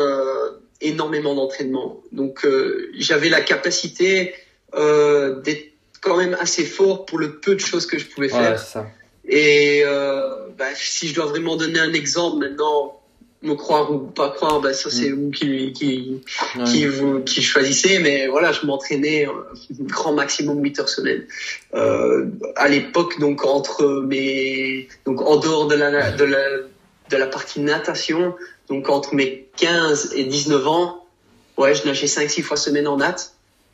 énormément d'entraînement, donc euh, j'avais la capacité euh, d'être quand même assez fort pour le peu de choses que je pouvais Ouais, faire. ça. Et euh, bah, si je dois vraiment donner un exemple maintenant, me croire ou pas croire, bah, ça c'est vous qui, qui, Ouais. qui vous qui choisissez. Mais voilà, je m'entraînais euh, grand maximum 8 heures semaine. Euh, à l'époque, donc entre mes donc en dehors de la de la de la partie natation, donc entre mes 15 et 19 ans, ouais, je nageais 5-6 fois semaine en nat.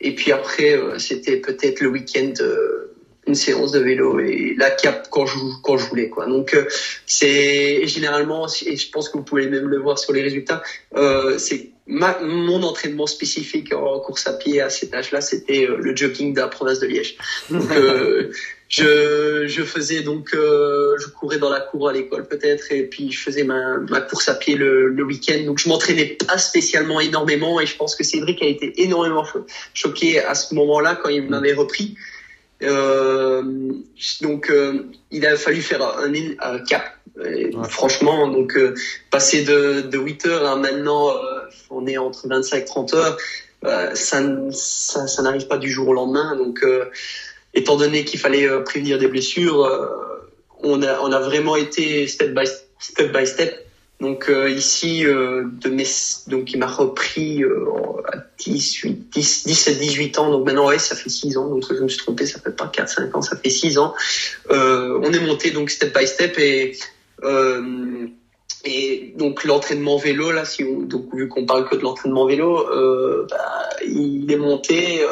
Et puis après, euh, c'était peut-être le week-end euh, une séance de vélo et la cap quand je quand je voulais quoi. Donc euh, c'est généralement et je pense que vous pouvez même le voir sur les résultats, euh, c'est ma, mon entraînement spécifique en course à pied à cet âge-là, c'était euh, le jogging de la province de Liège. Donc euh, je je faisais donc euh, je courais dans la cour à l'école peut-être et puis je faisais ma ma course à pied le, le week-end. Donc je m'entraînais pas spécialement énormément et je pense que Cédric a été énormément cho- choqué à ce moment-là quand il m'avait repris. Euh, donc euh, il a fallu faire un, un cap. Ouais. Franchement, donc euh, passer de, de 8 heures à maintenant, euh, on est entre 25 et 30 heures, euh, ça, ça, ça n'arrive pas du jour au lendemain. Donc, euh, étant donné qu'il fallait euh, prévenir des blessures, euh, on, a, on a vraiment été step by step. By step. Donc euh, ici, euh, de mes, donc il m'a repris euh, à 18, 10, 17, 18 ans. Donc maintenant, ouais, ça fait 6 ans. Donc je me suis trompé, ça fait pas 4, 5 ans, ça fait 6 ans. Euh, on est monté donc step by step et euh, et donc l'entraînement vélo là, si on, donc vu qu'on parle que de l'entraînement vélo, euh, bah, il est monté.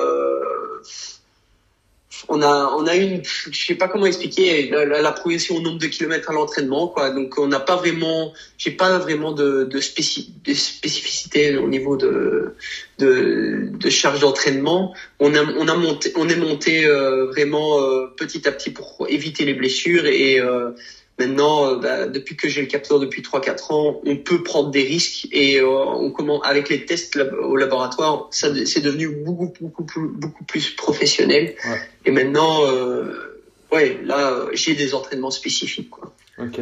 On a on a une, je sais pas comment expliquer la, progression au nombre de kilomètres à l'entraînement quoi. Donc on n'a pas vraiment, j'ai pas vraiment de de, spéci, de spécificité au niveau de de, de charge d'entraînement. On a on a monté, on est monté euh, vraiment euh, petit à petit pour éviter les blessures et euh, Maintenant, euh, bah, depuis que j'ai le capteur depuis 3-4 ans, on peut prendre des risques et euh, on commence avec les tests au laboratoire, ça c'est devenu beaucoup beaucoup plus, beaucoup plus professionnel. Ouais. Et maintenant, euh, ouais, là, j'ai des entraînements spécifiques. Quoi. Ok.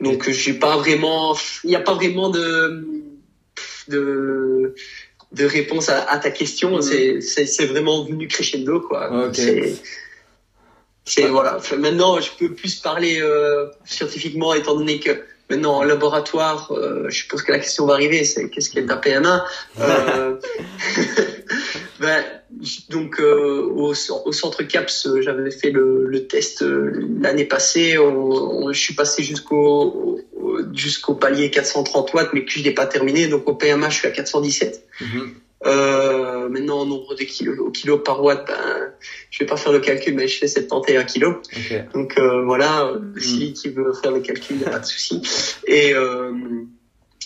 Donc, j'ai pas vraiment, il n'y a pas vraiment de de de réponse à, à ta question. Mhm. C'est c'est vraiment venu crescendo quoi. Ok. C'est voilà. Maintenant, je peux plus parler euh, scientifiquement, étant donné que maintenant en laboratoire, euh, je suppose que la question va arriver, c'est qu'est-ce qu'est ta PMA euh, ben, Donc euh, au, au centre CAPS, j'avais fait le, le test euh, l'année passée. On- on- je suis passé jusqu'au au- jusqu'au palier 430 watts, mais que je n'ai pas terminé. Donc au PMA, je suis à 417. Mhm. Euh, maintenant, en nombre de kilos, au kilo par watt, ben, je vais pas faire le calcul, mais je fais 71 kilos. Donc euh, voilà, euh, Mm. si qui veut faire le calcul, il n'y a pas de souci. Et, euh,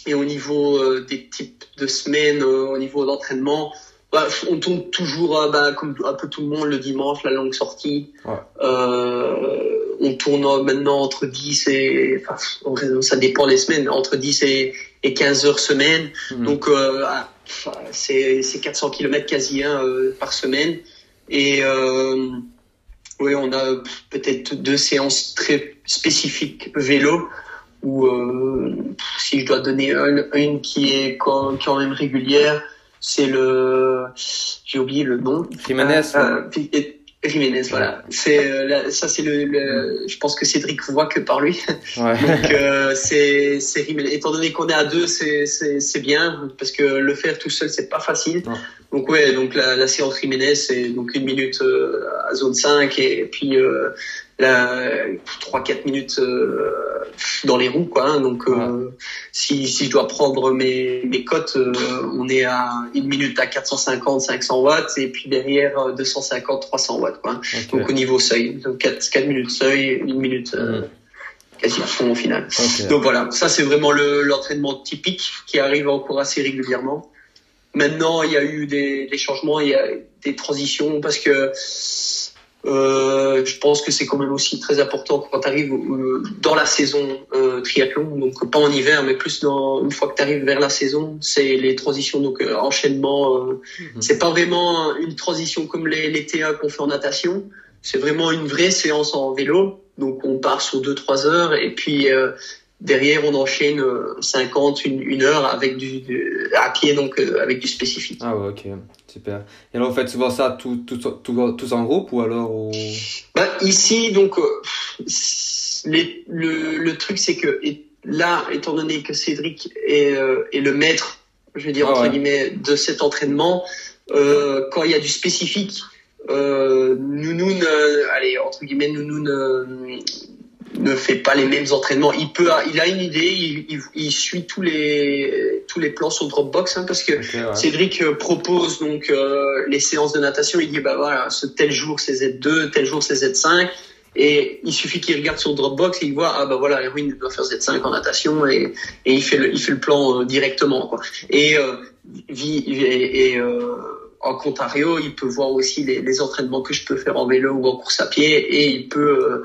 et au niveau euh, des types de semaines, euh, au niveau d'entraînement, bah, on tourne toujours, euh, bah, comme un peu tout le monde, le dimanche, la longue sortie. Ouais. Euh, on tourne maintenant entre 10 et... Enfin, ça dépend des semaines, entre 10 et, et 15 heures semaine. Mhm. Donc c'est c'est 400 km quasi hein, euh, par semaine et euh, oui on a peut-être deux séances très spécifiques vélo où euh, si je dois donner une, une qui est quand, quand même régulière c'est le j'ai oublié le nom Jiménez. euh, Jiménez voilà c'est euh, ça c'est le, le je pense que Cédric voit que par lui Ouais. donc euh, c'est c'est Jiménez. étant donné qu'on est à deux c'est c'est c'est bien parce que le faire tout seul c'est pas facile donc ouais donc la, la séance Jiménez c'est donc une minute euh, à zone 5 et puis 3 4 minutes euh, dans les roues quoi hein. donc euh, si si je dois prendre mes mes cotes euh, on est à une minute à 450 500 watts et puis derrière euh, 250 300 watts quoi Ok. donc au niveau seuil donc 4 4 minutes seuil une minute euh, Mhm. quasi à fond au final donc voilà, ça c'est vraiment le- l'entraînement typique qui arrive encore assez régulièrement. Maintenant, il y a eu des, des changements, il y a des transitions parce que euh, je pense que c'est quand même aussi très important quand tu arrives dans la saison euh, triathlon, donc pas en hiver, mais plus dans une fois que tu arrives vers la saison, c'est les transitions, donc euh, enchaînement. euh, Mhm. C'est pas vraiment une transition comme les, les TA qu'on fait en natation, c'est vraiment une vraie séance en vélo. Donc on part sur 2-3 heures et puis euh, derrière on enchaîne euh, 50, une, une heure avec du, du- à pied donc euh, avec du spécifique. Ah ouais, ok. Super. Et alors, vous faites souvent ça tout, tout, tout, tous en groupe ou alors bah, Ici, donc, euh, les, le, le truc, c'est que là, étant donné que Cédric est, euh, est le maître, je veux dire, ah entre guillemets, de cet entraînement, euh, quand il y a du spécifique, euh, Nounoun, euh, allez, entre guillemets, Nounoun euh, ne fait pas les mêmes entraînements. Il peut, il a une idée, il, il, suit tous les tous les plans sur Dropbox, hein, parce que Cédric euh, propose donc euh, les séances de natation. Il dit bah voilà, ce tel jour c'est Z2, tel jour c'est Z5. Et il suffit qu'il regarde sur Dropbox et il voit ah bah voilà Erwin doit faire Z5 en natation et, et il fait le il fait le plan directement quoi. Et euh, et, et en Ontario, il peut voir aussi les, les, entraînements que je peux faire en vélo ou en course à pied et il peut euh,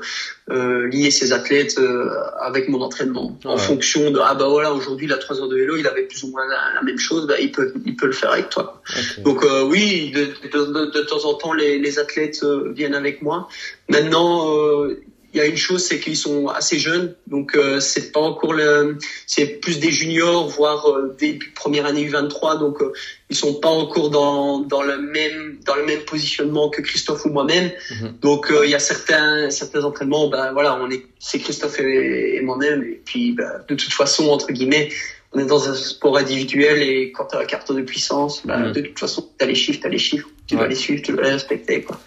euh lier ses athlètes euh, avec mon entraînement. En fonction de ah bah voilà aujourd'hui la 3 heures de vélo il avait plus ou moins la, même chose bah il peut il peut le faire avec toi. Donc oui de, de, de, temps en temps les, les athlètes viennent avec moi. Maintenant il y a une chose, c'est qu'ils sont assez jeunes, donc euh, c'est pas encore le, c'est plus des juniors, voire euh, des première année U23, donc euh, ils sont pas encore dans dans le même dans le même positionnement que Christophe ou moi-même. Mhm. Donc euh, il y a certains certains entraînements, ben voilà, on est c'est Christophe et, moi-même, et puis ben, de toute façon entre guillemets, on est dans un sport individuel et quand tu as la carte de puissance, ben, mhm. de toute façon, tu as les chiffres, tu as les chiffres, tu dois les suivre, tu dois les respecter. Quoi.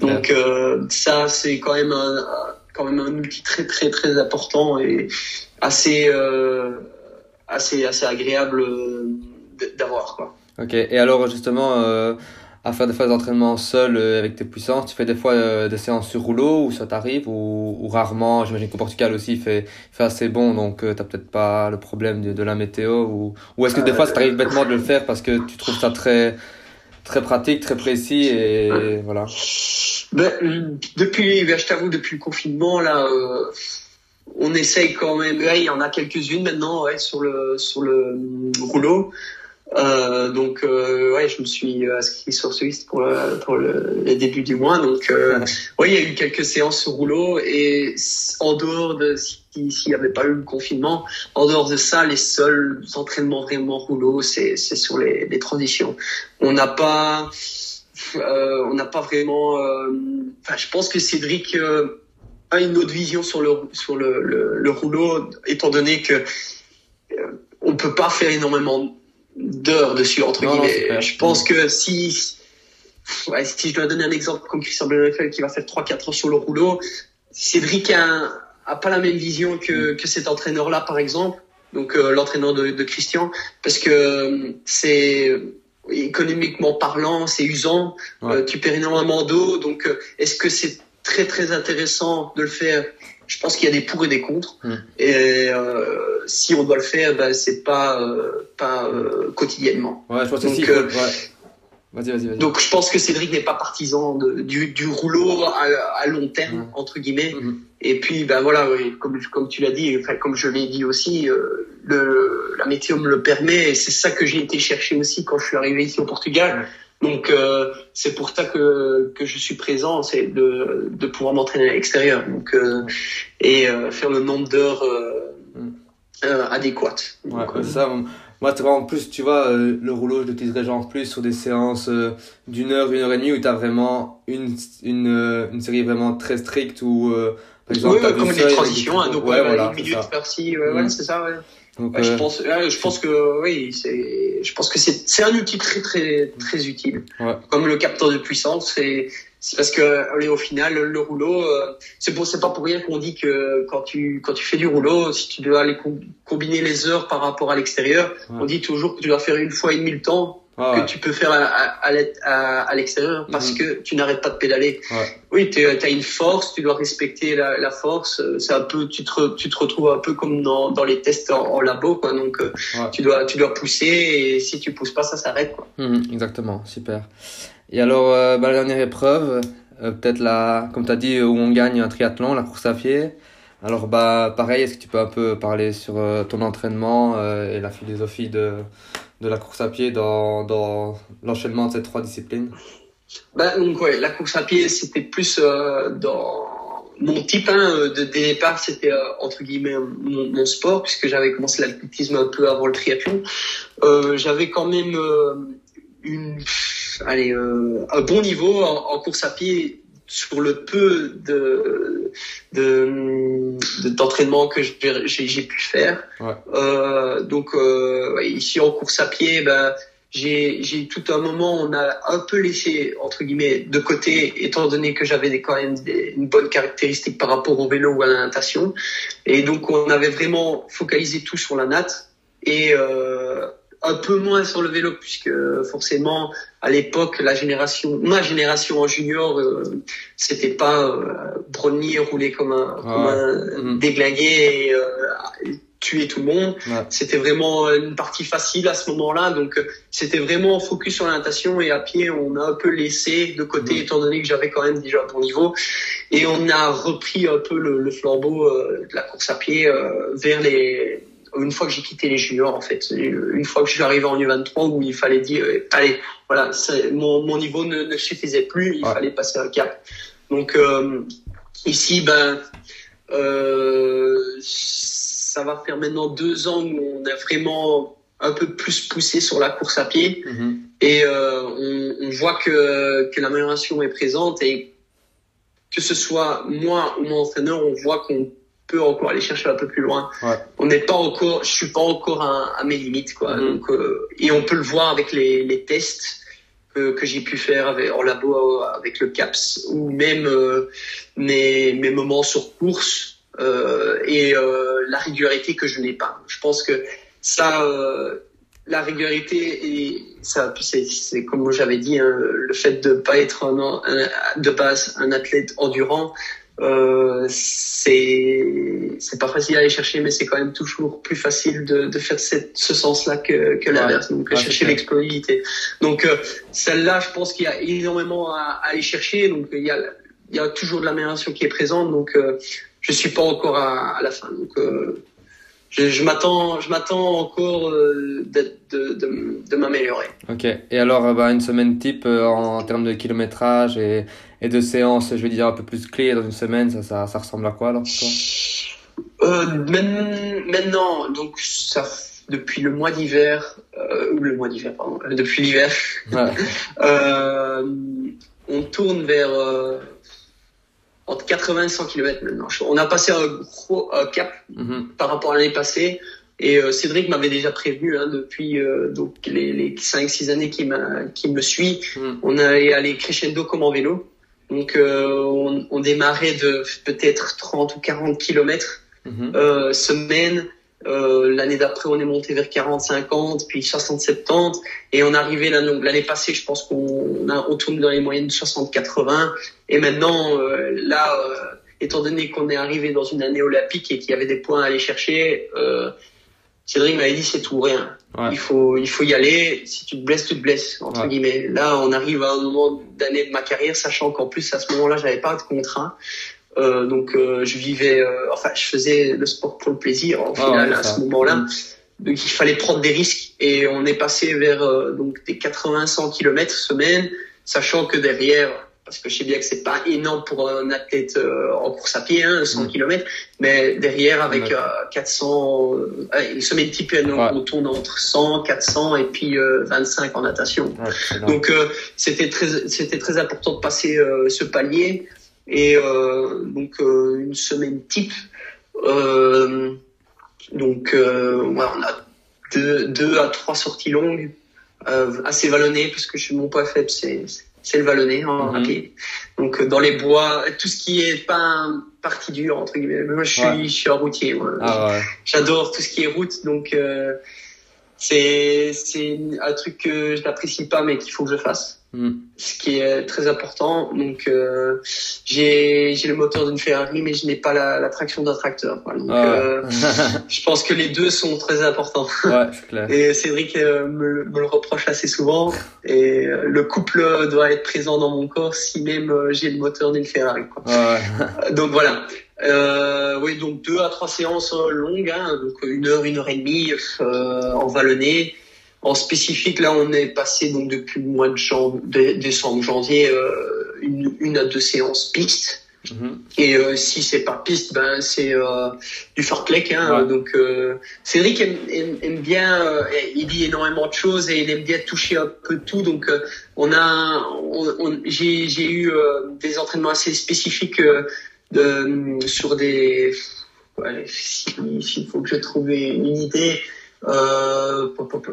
Donc ça, c'est quand même un, quand même un outil très très très important et assez euh, assez assez agréable euh, d'avoir quoi. Ok. Et alors justement euh, à faire des phases d'entraînement seul euh, avec tes puissances, tu fais des fois euh, des séances sur rouleau ou ça t'arrive ou, ou, rarement? J'imagine qu'au Portugal aussi il fait fait assez bon donc tu t'as peut-être pas le problème de, de la météo ou ou est-ce que des fois ça t'arrive bêtement de le faire parce que tu trouves ça très très pratique, très précis et voilà. Ben, depuis, ben, je t'avoue, depuis le confinement, là, euh, on essaye quand même. il y en a quelques-unes maintenant, ouais, sur le sur le rouleau. Euh, donc euh, ouais, je me suis inscrit sur Swiss pour le, pour le, début du mois. Donc euh, ouais, il y a eu quelques séances sur rouleau et en dehors de s'il n'y avait pas eu le confinement, en dehors de ça, les seuls entraînements vraiment rouleau, c'est sur les, les transitions. On n'a pas euh, on n'a pas vraiment. Euh, enfin, je pense que Cédric euh, a une autre vision sur le sur le, le, rouleau, étant donné que on peut pas faire énormément d'heures dessus entre guillemets. je pense que si ouais, si je dois donner un exemple comme Christian Blanefeld qui va faire 3-4 heures sur le rouleau, Cédric a, a pas la même vision que, que cet entraîneur-là, par exemple, donc l'entraîneur de, de, Christian, parce que c'est économiquement parlant, c'est usant. Euh, tu perds énormément d'eau. Donc, euh, est-ce que c'est très très intéressant de le faire? Je pense qu'il y a des pour et des contre. Hmm. Et euh, si on doit le faire, ben, c'est pas pas quotidiennement. Ouais, je pense Donc, Vas -y, vas -y, vas -y. Donc je pense que Cédric n'est pas partisan de, du, du rouleau à, à long terme entre guillemets. Hmm. Et puis ben voilà, comme comme tu l'as dit, enfin comme je l'ai dit aussi, euh, le, la météo me le permet et c'est ça que j'ai été chercher aussi quand je suis arrivé ici au Portugal. Donc euh, c'est pour ça que, que je suis présent, c'est de, de pouvoir m'entraîner à l'extérieur donc euh, et faire le nombre d'heures euh, euh, adéquates. Ouais, ça, moi en plus tu vois le rouleau je l'utiliserai genre plus sur des séances d'une heure, une heure et demie où tu as vraiment une, une, une série vraiment très stricte où par exemple, oui, comme des transitions, hein, donc ouais, voilà, une minute par-ci, ouais, ouais, mm. c'est ça, ouais. Donc, je euh, pense, je pense que oui, c'est, je pense que c'est, c'est un outil très très très utile. Ouais. Comme le capteur de puissance, c'est, c'est parce que allez, au final le, rouleau, euh, c'est pour, c'est pas pour rien qu'on dit que quand tu quand tu fais du rouleau, si tu dois aller combiner les heures par rapport à l'extérieur, on dit toujours que tu dois faire une fois et demi le temps ah que tu peux faire à, à, à l'extérieur parce mhm. que tu n'arrêtes pas de pédaler. Ouais. Oui, tu as une force, tu dois respecter la, la force. C'est un peu, tu te, tu te retrouves un peu comme dans, dans les tests en, labo, quoi. Donc, euh, tu dois, tu dois pousser et si tu pousses pas, ça s'arrête, quoi. Mhm, exactement, super. Et alors, euh, bah, la dernière épreuve, euh, peut-être là, comme tu as dit, où on gagne un triathlon, la course à pied. Alors, bah, pareil, est-ce que tu peux un peu parler sur ton entraînement et la philosophie de, de la course à pied dans, dans l'enchaînement de ces trois disciplines? Bah, donc ouais, la course à pied c'était plus euh, dans mon type hein, de, départ c'était euh, entre guillemets mon, sport puisque j'avais commencé l'athlétisme un peu avant le triathlon. Euh, j'avais quand même une allez, un bon niveau en, course à pied sur le peu de d'entraînement que j'ai pu faire. Ouais. donc ici en course à pied, ben j'ai tout un moment on a un peu laissé entre guillemets de côté étant donné que j'avais quand même des, une bonne caractéristique par rapport au vélo ou à la natation et donc on avait vraiment focalisé tout sur la natte et euh, un peu moins sur le vélo puisque forcément à l'époque la génération ma génération en junior euh, c'était pas euh, Brownie rouler comme un, ah comme un mmh. déglingué et, euh, tuer tout le monde. C'était vraiment une partie facile à ce moment-là. Donc, c'était vraiment focus sur la natation et à pied, on a un peu laissé de côté, étant donné que j'avais quand même déjà un bon niveau. Et on a repris un peu le, le flambeau euh, de la course à pied euh, vers les, une fois que j'ai quitté les juniors en fait. Une fois que je suis arrivé en U23 où il fallait dire allez voilà mon, mon niveau ne, ne suffisait plus il fallait passer un cap. Donc ici ben euh, ça va faire maintenant deux ans où on a vraiment un peu plus poussé sur la course à pied. Mhm. et euh, on, on, voit que, que l'amélioration est présente et que ce soit moi ou mon entraîneur, on voit qu'on encore aller chercher un peu plus loin. Ouais. On n'est pas encore, je suis pas encore à, à mes limites quoi. Mhm. Donc, euh, et on peut le voir avec les, les tests que, que j'ai pu faire avec, en labo avec le CAPS ou même euh, mes, mes moments sur course euh, et euh, la régularité que je n'ai pas. Je pense que ça, euh, la régularité et ça, c'est comme j'avais dit, hein, le fait de pas être un, de base un athlète endurant. Euh, c'est c'est pas facile à aller chercher mais c'est quand même toujours plus facile de, de faire cette, ce sens-là que, que l'inverse donc ouais, chercher l'explosivité donc euh, celle-là je pense qu'il y a énormément à, à, aller chercher donc il y a il y a toujours de l'amélioration qui est présente donc euh, je suis pas encore à, à la fin. Donc, euh, je, m'attends, je m'attends encore euh, de, de, m'améliorer. Ok. Et alors, bah, une semaine type euh, en, termes de kilométrage et, et de séances, je veux dire un peu plus clés dans une semaine, ça, ça, ça ressemble à quoi alors pour toi euh, Maintenant, donc ça depuis le mois d'hiver, euh, ou le mois d'hiver, pardon, depuis l'hiver, ouais. euh, on tourne vers entre 80 et 100 km maintenant. On a passé un gros cap mm -hmm. par rapport à l'année passée. Et euh, Cédric m'avait déjà prévenu hein, depuis euh, donc les, les 5-6 années qui, qui me suit. Mm. On allait aller crescendo comme en vélo. Donc euh, on, on, démarrait de peut-être 30 ou 40 km mm -hmm. euh, semaine. Euh, l'année d'après, on est monté vers 40, 50, puis 60, 70, et on arrivait l'année passée, je pense qu'on on tourne dans les moyennes de 60, 80, et maintenant, euh, là, euh, étant donné qu'on est arrivé dans une année olympique et qu'il y avait des points à aller chercher, Cédric m'avait dit c'est tout ou rien. Ouais. Il faut, il faut y aller. Si tu te blesses, tu te blesses entre Ouais. guillemets. Là, on arrive à un moment d'année de ma carrière, sachant qu'en plus à ce moment-là, j'avais pas de contrat. Euh, donc euh, je vivais, euh, enfin je faisais le sport pour le plaisir en Ah final ouais, à ce moment-là. Donc il fallait prendre des risques et on est passé vers euh, donc des 80-100 km semaine, sachant que derrière, parce que je sais bien que c'est pas énorme pour un athlète euh, en course à pied, hein, 100 Mm. km, mais derrière avec Ouais. euh, 400, euh, allez, une semaine type, on, Ouais. on tourne entre 100, 400 et puis euh, 25 en natation. Ouais. Donc euh, c'était très c'était très important de passer euh, ce palier et euh, donc euh, une semaine type. Euh, donc euh, ouais, on a deux, deux à trois sorties longues, euh, assez vallonnées parce que je suis mon point faible c'est c'est le vallonné en Mhm. pied. Donc euh, dans les bois, tout ce qui est pas partie dure entre guillemets. Moi je suis Ouais. je suis un routier. Ah ouais. J'adore tout ce qui est route, donc euh, c'est c'est un truc que je n'apprécie pas, mais qu'il faut que je fasse. Mm. Ce qui est très important. Donc euh, j'ai j'ai le moteur d'une Ferrari, mais je n'ai pas la, la traction d'un tracteur. quoi. Donc Ah euh, je pense que les deux sont très importants. ouais, clair. Et Cédric euh, me, me le reproche assez souvent. Et euh, le couple doit être présent dans mon corps si même euh, j'ai le moteur d'une Ferrari. Quoi. Ouais, ouais. Euh, Donc voilà. Euh, oui, donc deux à trois séances longues, hein, donc une heure, une heure et demie euh, en vallonné. En spécifique, là, on est passé donc depuis le mois de jan- de- décembre, janvier, euh, une, une à deux séances piste Mhm. Et euh, si c'est pas piste, ben c'est euh, du fartlek. Hein, Ouais. Donc euh, Cédric aime, aime, aime bien, euh, il dit énormément de choses et il aime bien toucher un peu tout. Donc euh, on a, on, on- j'ai eu euh, des entraînements assez spécifiques euh, de, sur des. Ouais, si- s'il faut que je trouve une idée euh,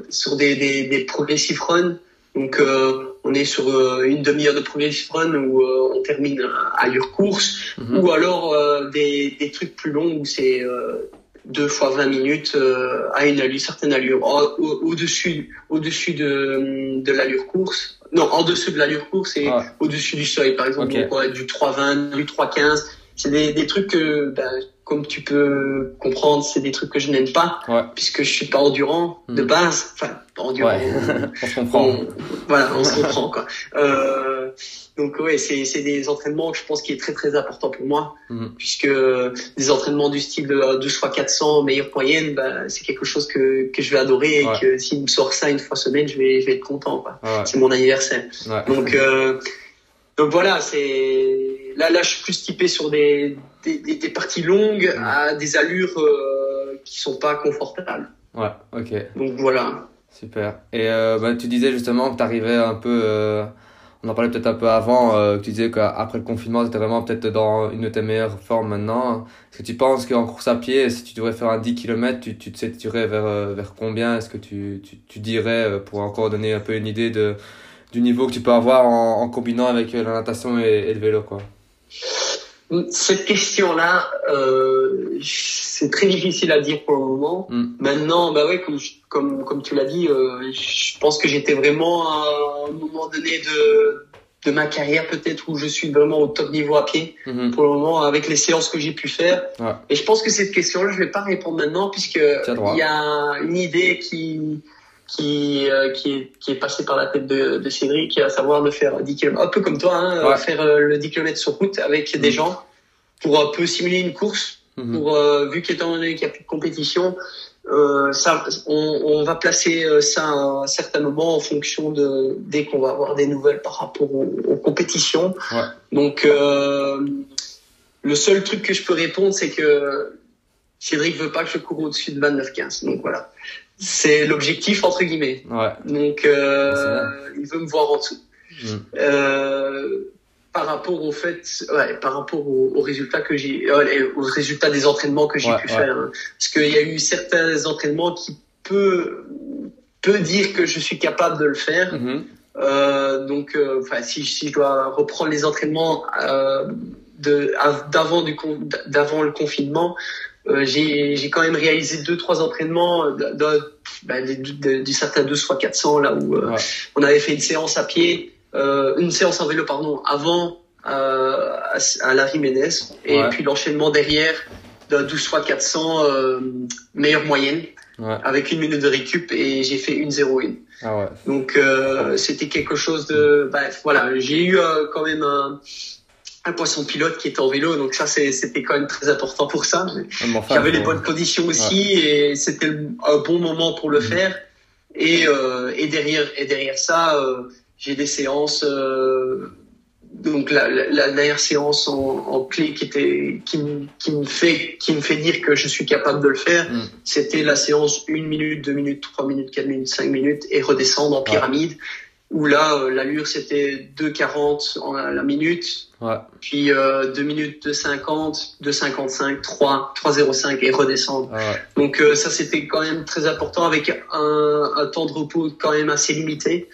sur des, des, des progressive runs. Donc euh, on est sur euh, une demi-heure de progressive run où euh, on termine à allure course Mhm. ou alors euh, des, des trucs plus longs où c'est euh, deux fois 20 minutes euh, à une allure, certaine allure Au- au- au-dessus au-dessus de, de l'allure course non en dessous de l'allure course et Ouais. au-dessus du seuil par exemple Ok. donc, ouais, du 3,20 du 3,15 c'est des, des trucs que ben, comme tu peux comprendre c'est des trucs que je n'aime pas Ouais. puisque je suis pas endurant de Mhm. base enfin pas endurant Ouais. on se comprend. on- voilà, on se comprend quoi. Euh, donc ouais, c'est c'est des entraînements que je pense qui est très très important pour moi, Mhm. puisque des entraînements du style de 2 fois 400 meilleure moyenne, bah, c'est quelque chose que que je vais adorer et Ouais. que s'il me sort ça une fois semaine, je vais je vais être content quoi. Ouais. C'est mon anniversaire. Ouais. Donc euh, donc voilà, c'est là là je suis plus typé sur des des, des, des parties longues à des allures euh, qui sont pas confortables. Ouais, ok. Donc voilà. Super. Et euh, bah, tu disais justement que tu arrivais un peu, euh, on en parlait peut-être un peu avant, euh, que tu disais qu'après le confinement, tu étais vraiment peut-être dans une de tes meilleures formes maintenant. Est-ce que tu penses qu'en course à pied, si tu devrais faire un 10 km, tu, tu te situerais vers, vers combien? Est-ce que tu, tu, tu dirais, pour encore donner un peu une idée de, du niveau que tu peux avoir en, en combinant avec euh, la natation et, et le vélo quoi Cette question-là, euh, c'est très difficile à dire pour le moment. Mm. Maintenant, bah ouais, comme, je- comme, comme tu l'as dit, euh, je pense que j'étais vraiment à un moment donné de, de ma carrière peut-être où je suis vraiment au top niveau à pied Mhm. pour le moment avec les séances que j'ai pu faire. Ouais. Et je pense que cette question-là, je vais pas répondre maintenant puisque il y a une idée qui qui euh, qui est qui est passée par la tête de, de Cédric, à savoir de faire 10 km, un peu comme toi, hein, Ouais. faire euh, le 10 km sur route avec des Mm. gens pour un peu simuler une course. Mhm. Pour euh, vu qu'étant donné qu'il n'y a plus de compétition, euh, ça, on, on va placer euh, ça à un certain moment en fonction de dès qu'on va avoir des nouvelles par rapport aux, aux compétitions. Ouais. Donc euh, le seul truc que je peux répondre, c'est que Cédric veut pas que je cours au-dessus de 29-15. Donc voilà, c'est l'objectif entre guillemets. Ouais. Donc euh, il veut me voir en dessous. Mhm. Euh, par rapport au fait, ouais, par rapport aux, aux résultats que j'ai, euh, aux résultats des entraînements que j'ai Ouais, pu faire, hein. parce qu'il y a eu certains entraînements qui peut peut dire que je suis capable de le faire. Mhm. Euh, donc, euh, enfin, si, si je dois reprendre les entraînements euh, d'avant du d'avant le confinement, euh, j'ai j'ai quand même réalisé deux trois entraînements euh, des- de- du certain 2 fois 400 là où euh, Ouais. on avait fait une séance à pied, euh, une séance en vélo pardon avant euh, à, à la Jiménez et Ouais. puis l'enchaînement derrière de 12 fois 400 euh, meilleure moyenne Ouais. avec une minute de récup et j'ai fait une 0 Ah ouais. donc euh, c'était quelque chose de bref voilà j'ai eu euh, quand même un, un poisson pilote qui était en vélo donc ça c'était quand même très important pour ça. Enfin, j'avais les bonnes conditions aussi et c'était un bon moment pour le Mhm. faire. Et euh, et derrière et derrière ça euh, j'ai des séances euh, donc la, la, la dernière séance en, en clé qui était qui, me- qui me fait qui me fait dire que je suis capable de le faire Mhm. c'était la séance 1 minute 2 minutes 3 minutes 4 minutes 5 minutes et redescendre en pyramide où là euh, l'allure c'était 2,40 en la minute Ouais. puis euh, 2 minutes 2,50 2,55 3 3,05 et redescendre Ah ouais. donc euh, ça c'était quand même très important avec un, un temps de repos quand même assez limité.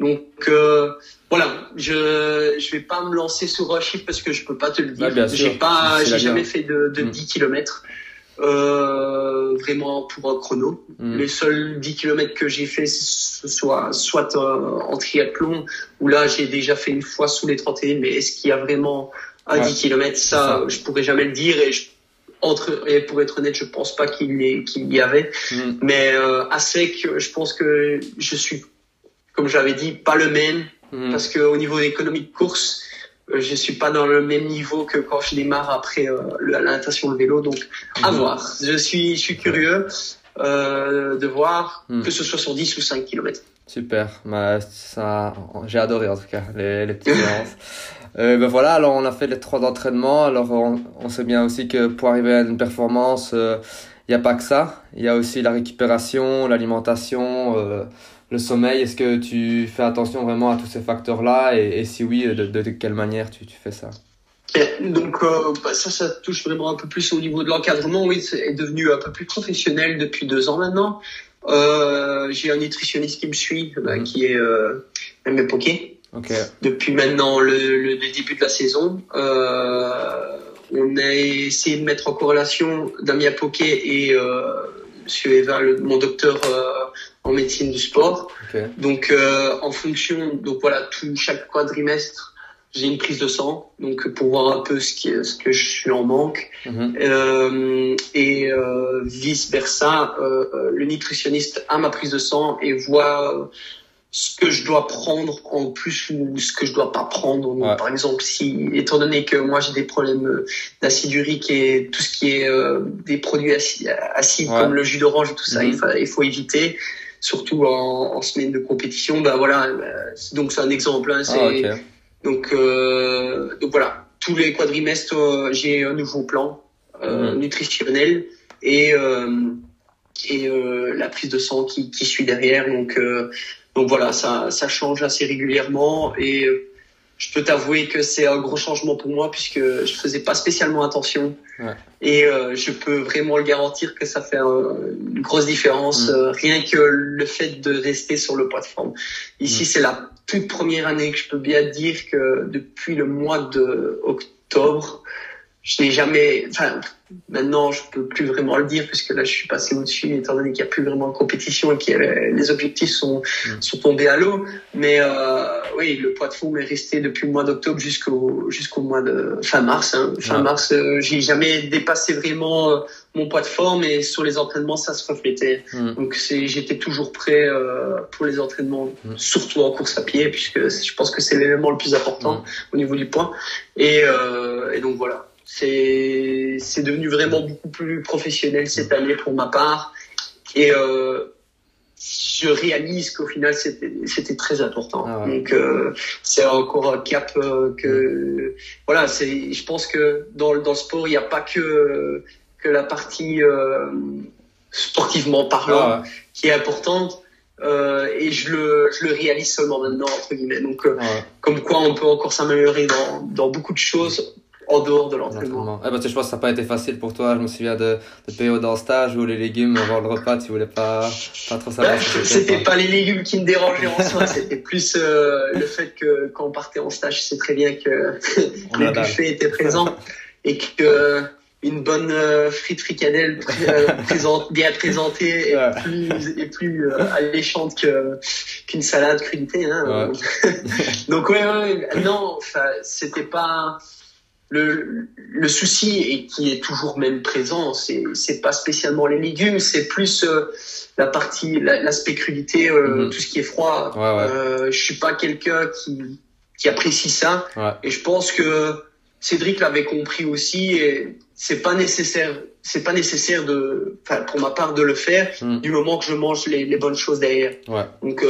Donc euh, voilà, je je vais pas me lancer sur un chiffre parce que je peux pas te le dire. Ouais, bien sûr. j'ai pas j'ai jamais fait de, de Mm. 10 km euh, vraiment pour un chrono. Mhm. Les seuls 10 km que j'ai fait ce soit soit euh, en triathlon où là j'ai déjà fait une fois sous les 31 mais est-ce qu'il y a vraiment un Ouais. 10 km ça, ça. je pourrais jamais le dire et je entre et pour être honnête, je pense pas qu'il y, avait. Mhm. Mais euh, à sec, je pense que je suis, comme j'avais dit, pas le même Mhm. parce que au niveau économique de course, je suis pas dans le même niveau que quand je démarre après euh, la natation, le vélo. Donc à Mhm. voir. Je suis, je suis curieux euh, de voir Mhm. que ce soit sur 10 ou 5 km. Super, bah, ça, j'ai adoré en tout cas les, les petites séances. Euh, ben voilà, alors on a fait les trois entraînements. Alors on, on sait bien aussi que pour arriver à une performance, il euh, n'y a pas que ça. Il y a aussi la récupération, l'alimentation, euh, le sommeil. Est-ce que tu fais attention vraiment à tous ces facteurs-là? Et, et, si oui, de, de, quelle manière tu, tu fais ça? Donc euh, bah ça, ça touche vraiment un peu plus au niveau de l'encadrement. Oui, c'est devenu un peu plus professionnel depuis deux ans maintenant. Euh, j'ai un nutritionniste qui me suit, bah, mhm. qui est euh, M. Poquet. Okay. Depuis maintenant le, le, début de la saison, euh, on a essayé de mettre en corrélation Damien Poquet et euh, Monsieur Eva, le, mon docteur en médecine du sport. Okay. Donc euh, en fonction, donc voilà, tout chaque quadrimestre j'ai une prise de sang, donc pour voir un peu ce, qui, ce que je suis en manque. Mhm. Euh, et euh, vice versa, euh, le nutritionniste a ma prise de sang et voit ce que je dois prendre en plus ou ce que je dois pas prendre. Par exemple, si, étant donné que moi j'ai des problèmes d'acide urique et tout ce qui est euh, des produits acides, comme le jus d'orange et tout ça, il, mhm. il, faut éviter surtout en, en, semaine de compétition. Ben voilà, donc c'est un exemple. Hein, ah, donc, euh, donc voilà, tous les quadrimestres, euh, j'ai un nouveau plan euh, mhm. nutritionnel et euh, et euh, la prise de sang qui, qui suit derrière. Donc donc voilà, ça ça change assez régulièrement et je peux t'avouer que c'est un gros changement pour moi puisque je faisais pas spécialement attention ouais. et euh, je peux vraiment le garantir que ça fait une grosse différence mm. rien que le fait de rester sur le plateforme. Ici mm. c'est la toute première année que je peux bien dire que depuis le mois de octobre, je n'ai jamais, enfin, maintenant, je peux plus vraiment le dire puisque là, je suis passé au-dessus, étant donné qu'il n'y a plus vraiment de compétition et que les objectifs sont, mm. sont tombés à l'eau. Mais, euh, oui, le poids de fond est resté depuis le mois d'octobre jusqu'au, jusqu'au mois de fin mars, hein. Fin mars, euh, j'ai jamais dépassé vraiment euh, mon poids de forme et sur les entraînements, ça se reflétait. Mm. Donc, j'étais toujours prêt, euh, pour les entraînements, mm. surtout en course à pied puisque je pense que c'est l'élément le plus important au niveau du poids. Et, et donc voilà c'est c'est devenu vraiment beaucoup plus professionnel cette année pour ma part et euh, je réalise qu'au final c'était très important. Ah donc euh, c'est encore un cap euh, que voilà c'est je pense que dans dans le sport il n'y a pas que que la partie euh, sportivement parlant ah qui est importante et je le, je le réalise seulement maintenant entre guillemets. Donc euh, comme quoi on peut encore s'améliorer dans, dans beaucoup de choses en dehors de l'entraînement. Eh ben, je pense que ça n'a pas été facile pour toi. Je me souviens de, de période en stage où les légumes avant le repas, tu voulais pas, pas trop savoir. Ben, c'était pas les légumes qui me dérangeaient en soi, c'était plus euh, le fait que quand on partait en stage, je sais très bien que le buffet était présent et que une bonne euh, frite fricadelle euh, présente, bien présentée et plus, et plus euh, alléchante que, qu'une salade crudité. Hein. Donc ouais, ouais, non, c'était pas le, le souci et qui est toujours même présent, c'est c'est pas spécialement les légumes, c'est plus euh, la partie l'aspect crudité, euh, mhm. tout ce qui est froid. Ouais, ouais. Euh, je suis pas quelqu'un qui qui apprécie ça et je pense que Cédric l'avait compris aussi et c'est pas nécessaire c'est pas nécessaire de pour ma part de le faire mhm. du moment que je mange les, les bonnes choses derrière donc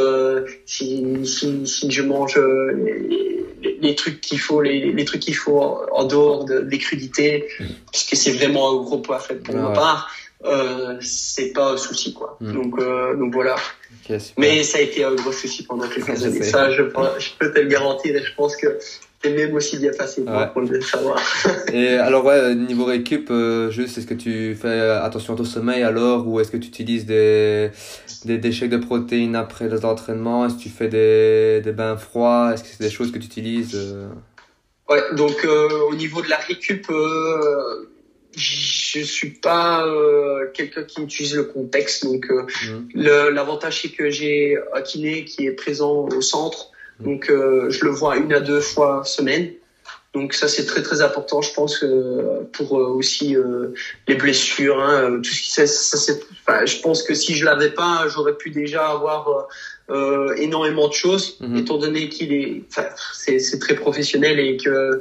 si, si, si je mange les, les trucs qu'il faut, les, les trucs qu'il faut en, dehors de, des crudités, mm. parce que c'est vraiment un gros poids fait pour ma part. Euh, c'est pas un souci quoi. Mm. Donc euh, donc voilà. Mais ça a été un gros souci pendant quelques années. Ça, je, je, peux te le garantir et je pense que c'est même aussi bien facile pour le savoir. et alors ouais, niveau récup, euh, juste est-ce que tu fais attention à ton sommeil alors ou est-ce que tu utilises des des déchets de protéines après les entraînements? Est-ce que tu fais des, des bains froids? Est-ce que c'est des choses que tu utilises euh? Ouais, donc euh, au niveau de la récup, euh, je suis pas euh, quelqu'un qui utilise le contexte. Donc mmh. l'avantage c'est que j'ai un kiné qui est présent au centre, mmh. donc je le vois une à deux fois semaine. Donc ça c'est très très important, je pense euh, pour euh, aussi euh, les blessures, hein, tout ce qui ça, ça enfin, je pense que si je l'avais pas, j'aurais pu déjà avoir énormément de choses, mhm. étant donné qu'il est, c'est très professionnel et que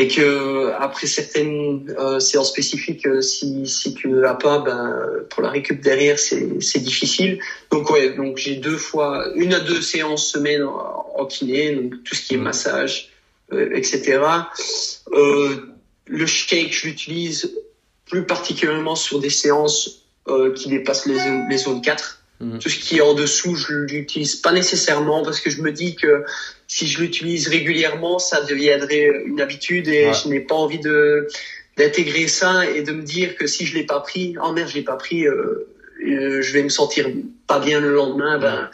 et que après certaines euh, séances spécifiques, euh, si, si tu ne l'as pas, ben, pour la récup derrière, c'est, difficile. Donc ouais, donc j'ai deux fois, une à deux séances semaine en, en kiné, donc tout ce qui est massage, euh, etc. Le shake, je l'utilise plus particulièrement sur des séances qui dépassent les, les zones 4. Mhm. Tout ce qui est en dessous, je l'utilise pas nécessairement parce que je me dis que si je l'utilise régulièrement, ça deviendrait une habitude et Ouais. je n'ai pas envie de d'intégrer ça et de me dire que si je l'ai pas pris, oh merde, je l'ai pas pris, euh, euh, je vais me sentir pas bien le lendemain. Ben,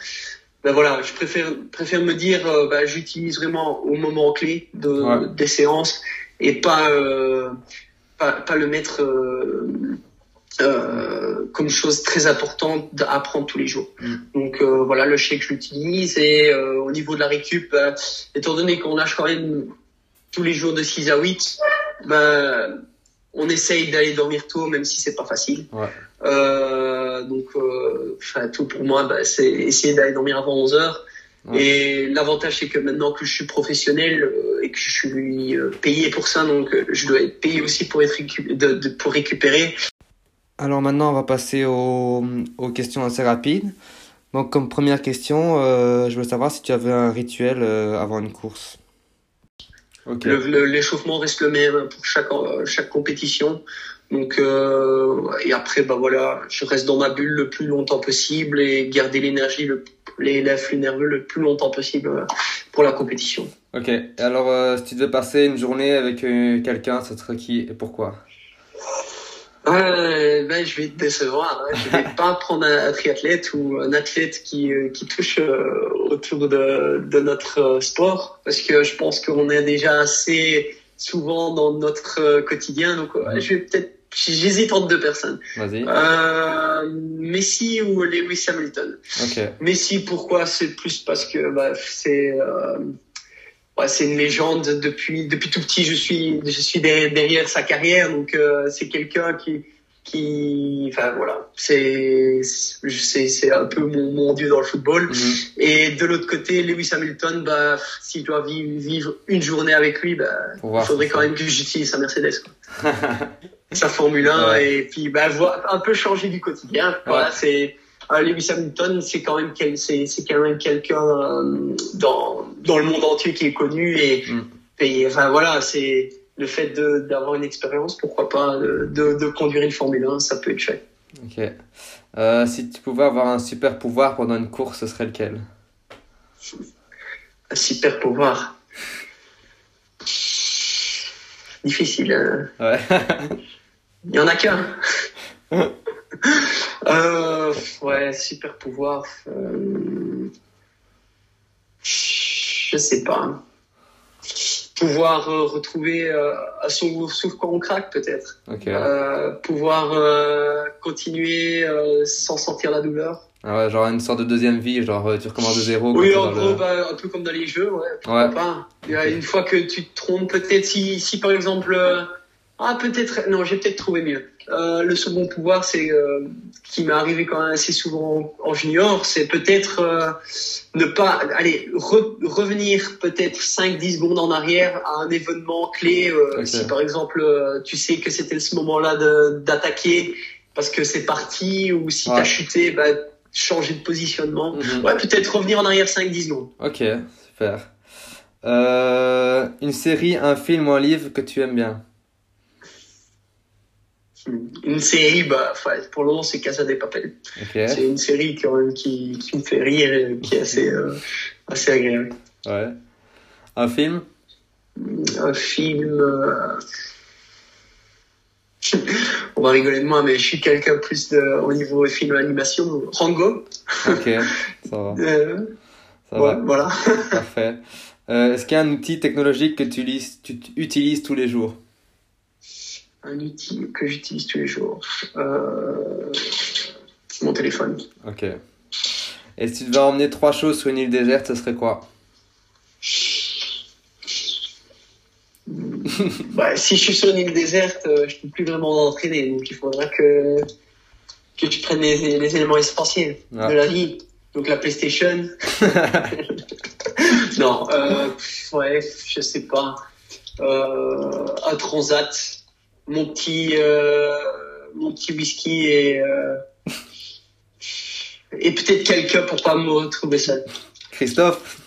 ben voilà, je préfère préfère me dire, euh, ben, j'utilise vraiment au moment clé de, Ouais. des séances et pas euh, pas, pas le mettre euh, comme chose très importante à prendre tous les jours. Mm. Donc euh, voilà le chèque que j'utilise et euh, au niveau de la récup, euh, étant donné qu'on lâche quand même tous les jours de 6 à 8, ben, on essaye d'aller dormir tôt même si c'est pas facile. Ouais. Euh, donc euh, enfin, tout pour moi, ben, c'est essayer d'aller dormir avant 11 heures. Ouais. Et l'avantage c'est que maintenant que je suis professionnel euh, et que je suis payé pour ça, donc je dois être payé aussi pour être récu- de- de- pour récupérer. Alors maintenant, on va passer aux, aux questions assez rapides. Donc comme première question, euh, je veux savoir si tu avais un rituel euh, avant une course. Ok. Le- le- L'échauffement reste le même pour chaque euh, chaque compétition. Donc euh, et après bah voilà, je reste dans ma bulle le plus longtemps possible et garder l'énergie, le, les l'afflux nerveux le plus longtemps possible pour la compétition. Ok. Et alors, euh, si tu devais passer une journée avec quelqu'un, ce serait qui et pourquoi? Euh, ben, je vais te décevoir. Hein. Je vais pas prendre un, un triathlète ou un athlète qui, euh, qui touche euh, autour de, de notre euh, sport parce que je pense qu'on est déjà assez souvent dans notre quotidien. Donc, je vais peut-être, j'hésite entre deux personnes. Vas-y. Euh, Messi ou Lewis Hamilton. Ok. Messi, pourquoi? C'est plus parce que bah, c'est euh, ouais, c'est une légende depuis depuis tout petit. Je suis je suis derrière, sa carrière, donc euh, c'est quelqu'un qui qui enfin voilà c'est c'est c'est un peu mon, mon dieu dans le football. Mhm. Et de l'autre côté, Lewis Hamilton, bah si je dois vivre, vivre une journée avec lui, bah il faudrait quand même que j'utilise sa Mercedes. Quoi. sa Formule 1 Ouais. et puis bah voir un peu changer du quotidien. Voilà, c'est Lewis Hamilton, c'est quand même quel, c'est c'est quand même quelqu'un euh, dans dans le monde entier qui est connu et Mm. et enfin voilà, c'est le fait d'avoir une expérience, pourquoi pas de, de de conduire une Formule 1, ça peut être chouette. Ok. Euh, si tu pouvais avoir un super pouvoir pendant une course, ce serait lequel? Un super pouvoir. Difficile. Hein. Ouais. Il y en a qu'un. euh, ouais, super pouvoir. Euh, je sais pas. Pouvoir euh, retrouver à son souffle quand on craque, peut-être. Pouvoir continuer sans sentir la douleur. Ah ouais, genre une sorte de deuxième vie, genre tu recommences de zéro. Oui, en gros, le- bah, un peu comme dans les jeux, ouais. Pas. Une fois que tu te trompes, peut-être si, si par exemple, ah peut-être, non, j'ai peut-être trouvé mieux. Euh, le second pouvoir, c'est euh, qui m'est arrivé quand même assez souvent en junior, c'est peut-être euh, ne pas, allez, re- revenir peut-être 5-10 secondes en arrière à un événement clé. euh. Si par exemple, euh, tu sais que c'était ce moment-là de- d'attaquer parce que c'est parti, ou si Ouais. t'as chuté, bah, changer de positionnement. Mhm. Ouais, peut-être revenir en arrière 5-10 secondes. Ok, super. Euh, une série, un film ou un livre que tu aimes bien? Une série, bah, pour le moment, c'est Casa des Papel. C'est une série qui, qui, qui me fait rire et qui est assez, euh, assez agréable. Ouais. Un film? Un film. euh, On va rigoler de moi, mais je suis quelqu'un plus de, au niveau film animation. Rango. Ok, ça va. Euh, Ça ouais, va, voilà. parfait. Est-ce qu'il y a un outil technologique que tu tu utilises tous les jours? Un outil que j'utilise tous les jours. Euh, Mon téléphone. Ok. Et si tu devais emmener trois choses sur une île déserte, ce serait quoi? Bah, si je suis sur une île déserte, euh, je peux plus vraiment entraîner. Donc il faudra que, que tu prennes les, les éléments essentiels Ah. de la vie. Donc la PlayStation. non, euh, ouais, je sais pas. euh, un transat, mon petit, euh, mon petit whisky et, euh, et peut-être quelqu'un pour pas me retrouver ça. Christophe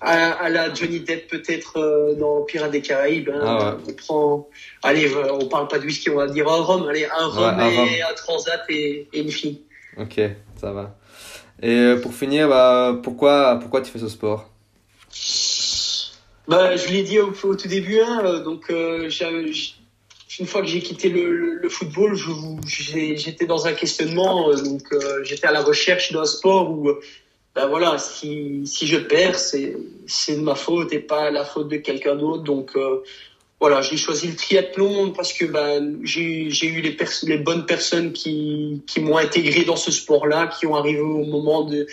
À, à la Johnny Depp peut-être euh, dans Pirates des Caraïbes. hein. Ah ouais. On prend, allez, on parle pas de whisky, on va dire un rhum. Allez, un rhum un et rhum. un transat et, et une fille. Ok, ça va. Et pour finir, bah, pourquoi, pourquoi tu fais ce sport? Bah, je l'ai dit au, au tout début, hein, donc euh, une fois que j'ai quitté le, football, j'étais dans un questionnement, euh, donc euh, j'étais à la recherche d'un sport où, euh, bah voilà, si, je perds, c'est de ma faute et pas la faute de quelqu'un d'autre, donc voilà, j'ai choisi le triathlon parce que bah, j'ai eu les, bonnes personnes qui, m'ont intégré dans ce sport-là, qui ont arrivé au moment de,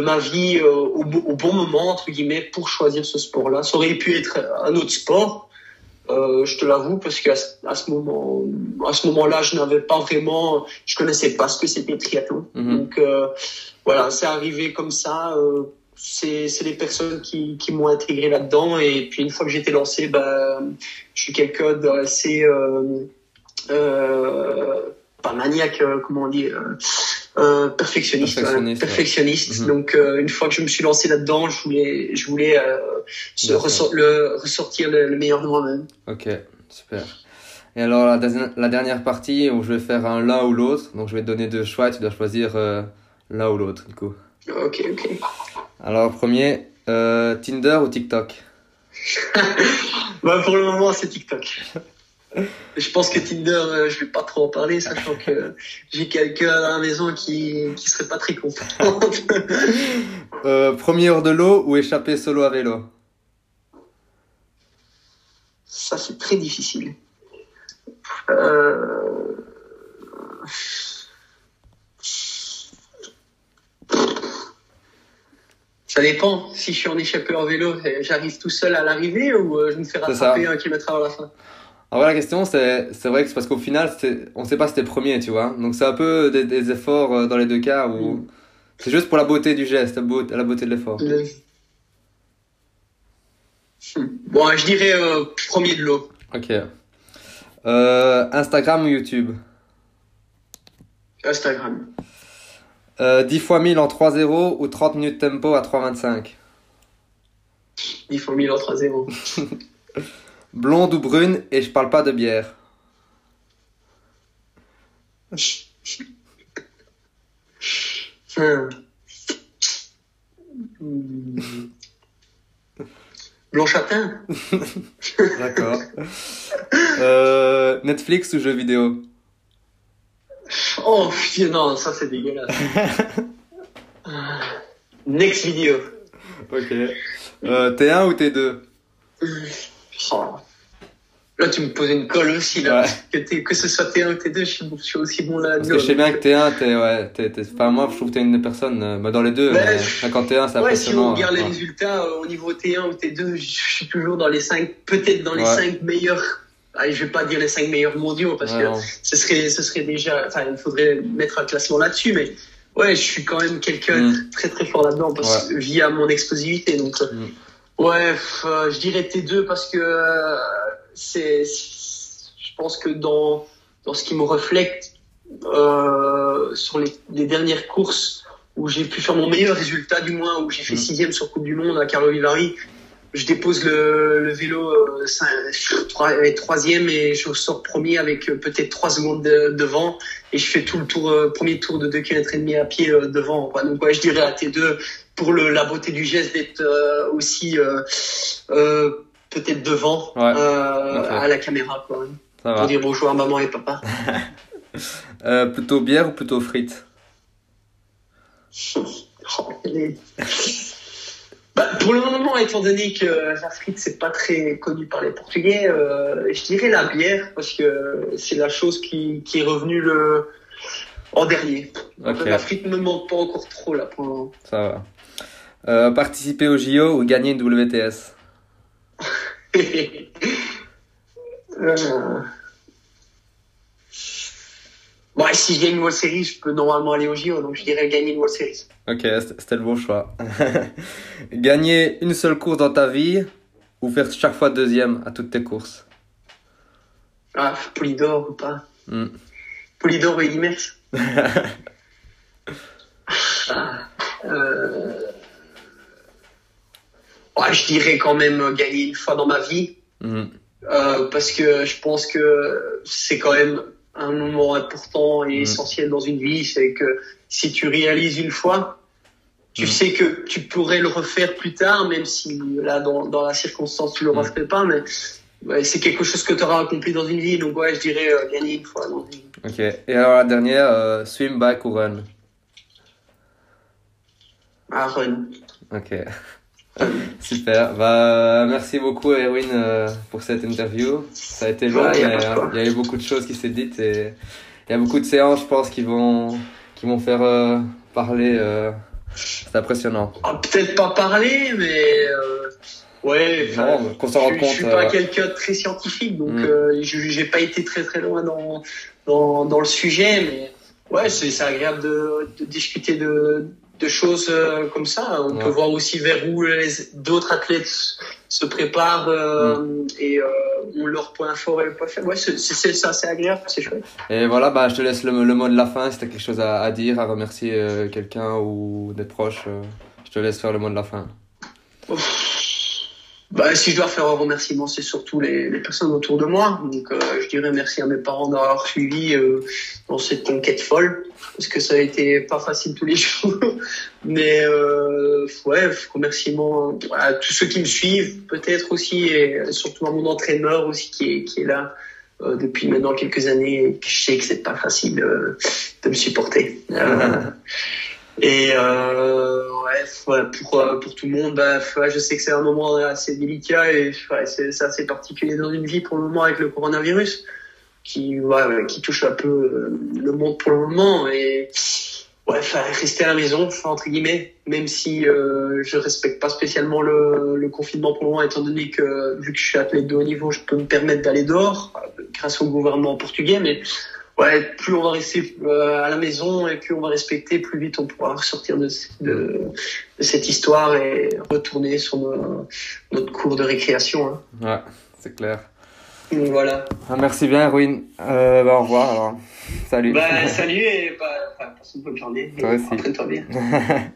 ma vie au, au bon moment entre guillemets pour choisir ce sport-là. Ça aurait pu être un autre sport, euh, je te l'avoue, parce qu'à ce- à ce moment, à ce moment-là, je n'avais pas vraiment, je connaissais pas ce que c'était le triathlon. Mhm. Donc euh, voilà, c'est arrivé comme ça. euh, c'est c'est les personnes qui, qui m'ont intégré là-dedans et puis une fois que j'étais lancé, bah, je suis quelqu'un d'assez euh, pas maniaque, comment on dit, euh, perfectionniste, Perfectionniste, ouais. Mhm. Donc euh, une fois que je me suis lancé là-dedans, je voulais, je voulais euh, se le, ressortir le, le meilleur de moi-même. Ok, super. Et alors, la, dernière- la dernière partie où je vais faire un l'un ou l'autre, donc je vais te donner deux choix et tu dois choisir l'un ou l'autre, du coup. Ok, ok. Alors, premier, Tinder ou TikTok? Bah, pour le moment, c'est TikTok. Je pense que Tinder, euh, je vais pas trop en parler, sachant que j'ai quelqu'un à la maison qui, qui serait pas très content. euh, Premier hors de l'eau ou échapper solo à vélo? Ça, c'est très difficile. Euh... Ça dépend. Si je suis en échappé en vélo, j'arrive tout seul à l'arrivée ou je me fais rattraper un kilomètre avant la fin? Alors, la question, c'est vrai que c'est parce qu'au final, on sait pas si t'es premier, tu vois. Donc, c'est un peu des, des efforts euh, dans les deux cas où Mm. c'est juste pour la beauté du geste, la beauté, la beauté de l'effort. Le- Hmm. Bon, je dirais euh, premier de l'eau. Ok. Euh, Instagram ou YouTube? Instagram. euh, 10 fois 1000 en 3-0 ou 30 minutes tempo à 3,25 Il faut 1000 en 3-0. Blonde ou brune et je parle pas de bière. Blanc châtain D'accord. euh, Netflix ou jeux vidéo? Oh putain, non, ça c'est dégueulasse. Next vidéo. Ok. Euh, T1 ou T2 Oh. Là, tu me poses une colle aussi, là. Ouais. Que, que ce soit T1 ou T2, je suis, je suis aussi bon là. Parce que je sais bien que T1, t'es, ouais, t'es, t'es- enfin, moi, je trouve que t'es une des personnes, euh, bah, dans les deux, Ouais. mais enfin, quand T1, c'est Ouais, si on regarde les ouais. résultats euh, au niveau T1 ou T2, je suis toujours dans les 5, peut-être dans les Ouais. 5 meilleurs. Je vais pas dire les 5 meilleurs mondiaux parce Ouais, que ce serait, ce serait déjà, enfin, il faudrait mettre un classement là-dessus, mais ouais, je suis quand même quelqu'un Mm. très très fort là-dedans parce via mon explosivité. Donc, euh, Mm. ouais, euh, je dirais T2 parce que euh, c'est, je pense que dans, dans ce qui me reflète euh, sur les, les dernières courses où j'ai pu faire mon meilleur résultat, du moins où j'ai fait Mm. sixième sur Coupe du Monde à Carlo Vivari. Je dépose le, le vélo euh, troisième et je sors premier avec euh, peut-être trois secondes de- devant et je fais tout le tour, euh, premier tour de 2 km et demi à pied euh, devant. quoi. Donc ouais, je dirais à T2 pour le, la beauté du geste d'être euh, aussi peut-être devant Ouais. euh, à la caméra quoi. Ça Pour va. dire bonjour à maman et papa. Euh, plutôt bière ou plutôt frites? Oh, les- Bah, pour le moment, étant donné que la frite c'est pas très connu par les Portugais, euh, je dirais la bière parce que c'est la chose qui, qui est revenue le en dernier. La frite ne me manque pas encore trop là pour le moment. ça va. Participer au JO ou gagner une WTS Euh. Bon, et si je gagne une World Series, je peux normalement aller au JO, donc je dirais gagner une World Series. Ok, c'était le bon choix. gagner une seule course dans ta vie ou faire chaque fois deuxième à toutes tes courses? Ah, Polydor ou pas? Hmm. Polydor et Imex Ah, euh... ouais, Je dirais quand même gagner une fois dans ma vie. Mhm. Euh, parce que je pense que c'est quand même un moment important et Mm. essentiel dans une vie, c'est que si tu réalises une fois, tu Mm. sais que tu pourrais le refaire plus tard, même si là dans, dans la circonstance tu le referais pas, mais ouais, c'est quelque chose que tu auras accompli dans une vie, donc ouais, je dirais euh, gagner une fois dans une vie. Ok. Et alors la dernière, euh, swim, bike ou run? Ah, run. Ok. Super. Bah, merci beaucoup, Erwin, euh, pour cette interview. Ça a été long, Ouais, mais de euh, il y a eu beaucoup de choses qui s'est dites et il y a beaucoup de séances, je pense, qui vont, qui vont faire euh, parler. euh, C'est impressionnant. Ah, Peut-être pas parler, mais ouais. Non, qu'on s'en rende compte. je suis pas quelqu'un de très scientifique, donc Mm. euh, je j'ai pas été très très loin dans dans, dans le sujet, mais ouais, c'est c'est agréable de, de discuter de de choses euh, comme ça. On Ouais. peut voir aussi vers où d'autres athlètes se préparent euh, Mm. et euh, ont leurs points forts et leurs points faibles. Ouais, c'est ça, c'est agréable, c'est chouette. Et voilà, bah, je te laisse le, le mot de la fin. Si tu as quelque chose à, à dire, à remercier quelqu'un ou des proches, je te laisse faire le mot de la fin. Bah, si je dois faire un remerciement, c'est surtout les, les personnes autour de moi. Donc, euh, je dirais merci à mes parents d'avoir suivi euh, dans cette conquête folle, parce que ça a été pas facile tous les jours. Mais euh, ouais, remerciement à tous ceux qui me suivent, peut-être aussi, et surtout à mon entraîneur aussi qui est, qui est là euh, depuis maintenant quelques années. Je sais que c'est pas facile euh, de me supporter. Euh, et euh, ouais, pour, euh, pour tout le monde, bah, je sais que c'est un moment assez délicat et ouais, c'est assez particulier dans une vie pour le moment avec le coronavirus qui, ouais, qui touche un peu euh, le monde pour le moment. Et ouais, rester à la maison, entre guillemets, même si euh, je respecte pas spécialement le, le confinement pour le moment, étant donné que vu que je suis athlète de haut niveau, je peux me permettre d'aller dehors euh, grâce au gouvernement portugais, mais ouais, plus on va rester euh, à la maison et plus on va respecter, plus vite on pourra ressortir de, de, de cette histoire et retourner sur nos- notre cours de récréation. hein. Ouais, c'est clair. Donc voilà. Ah, merci bien, Erwin. Euh, bah, au revoir alors. Salut. Bah, salut et bah, enfin, passe une bonne journée. Toi aussi. Entraîne-toi bien.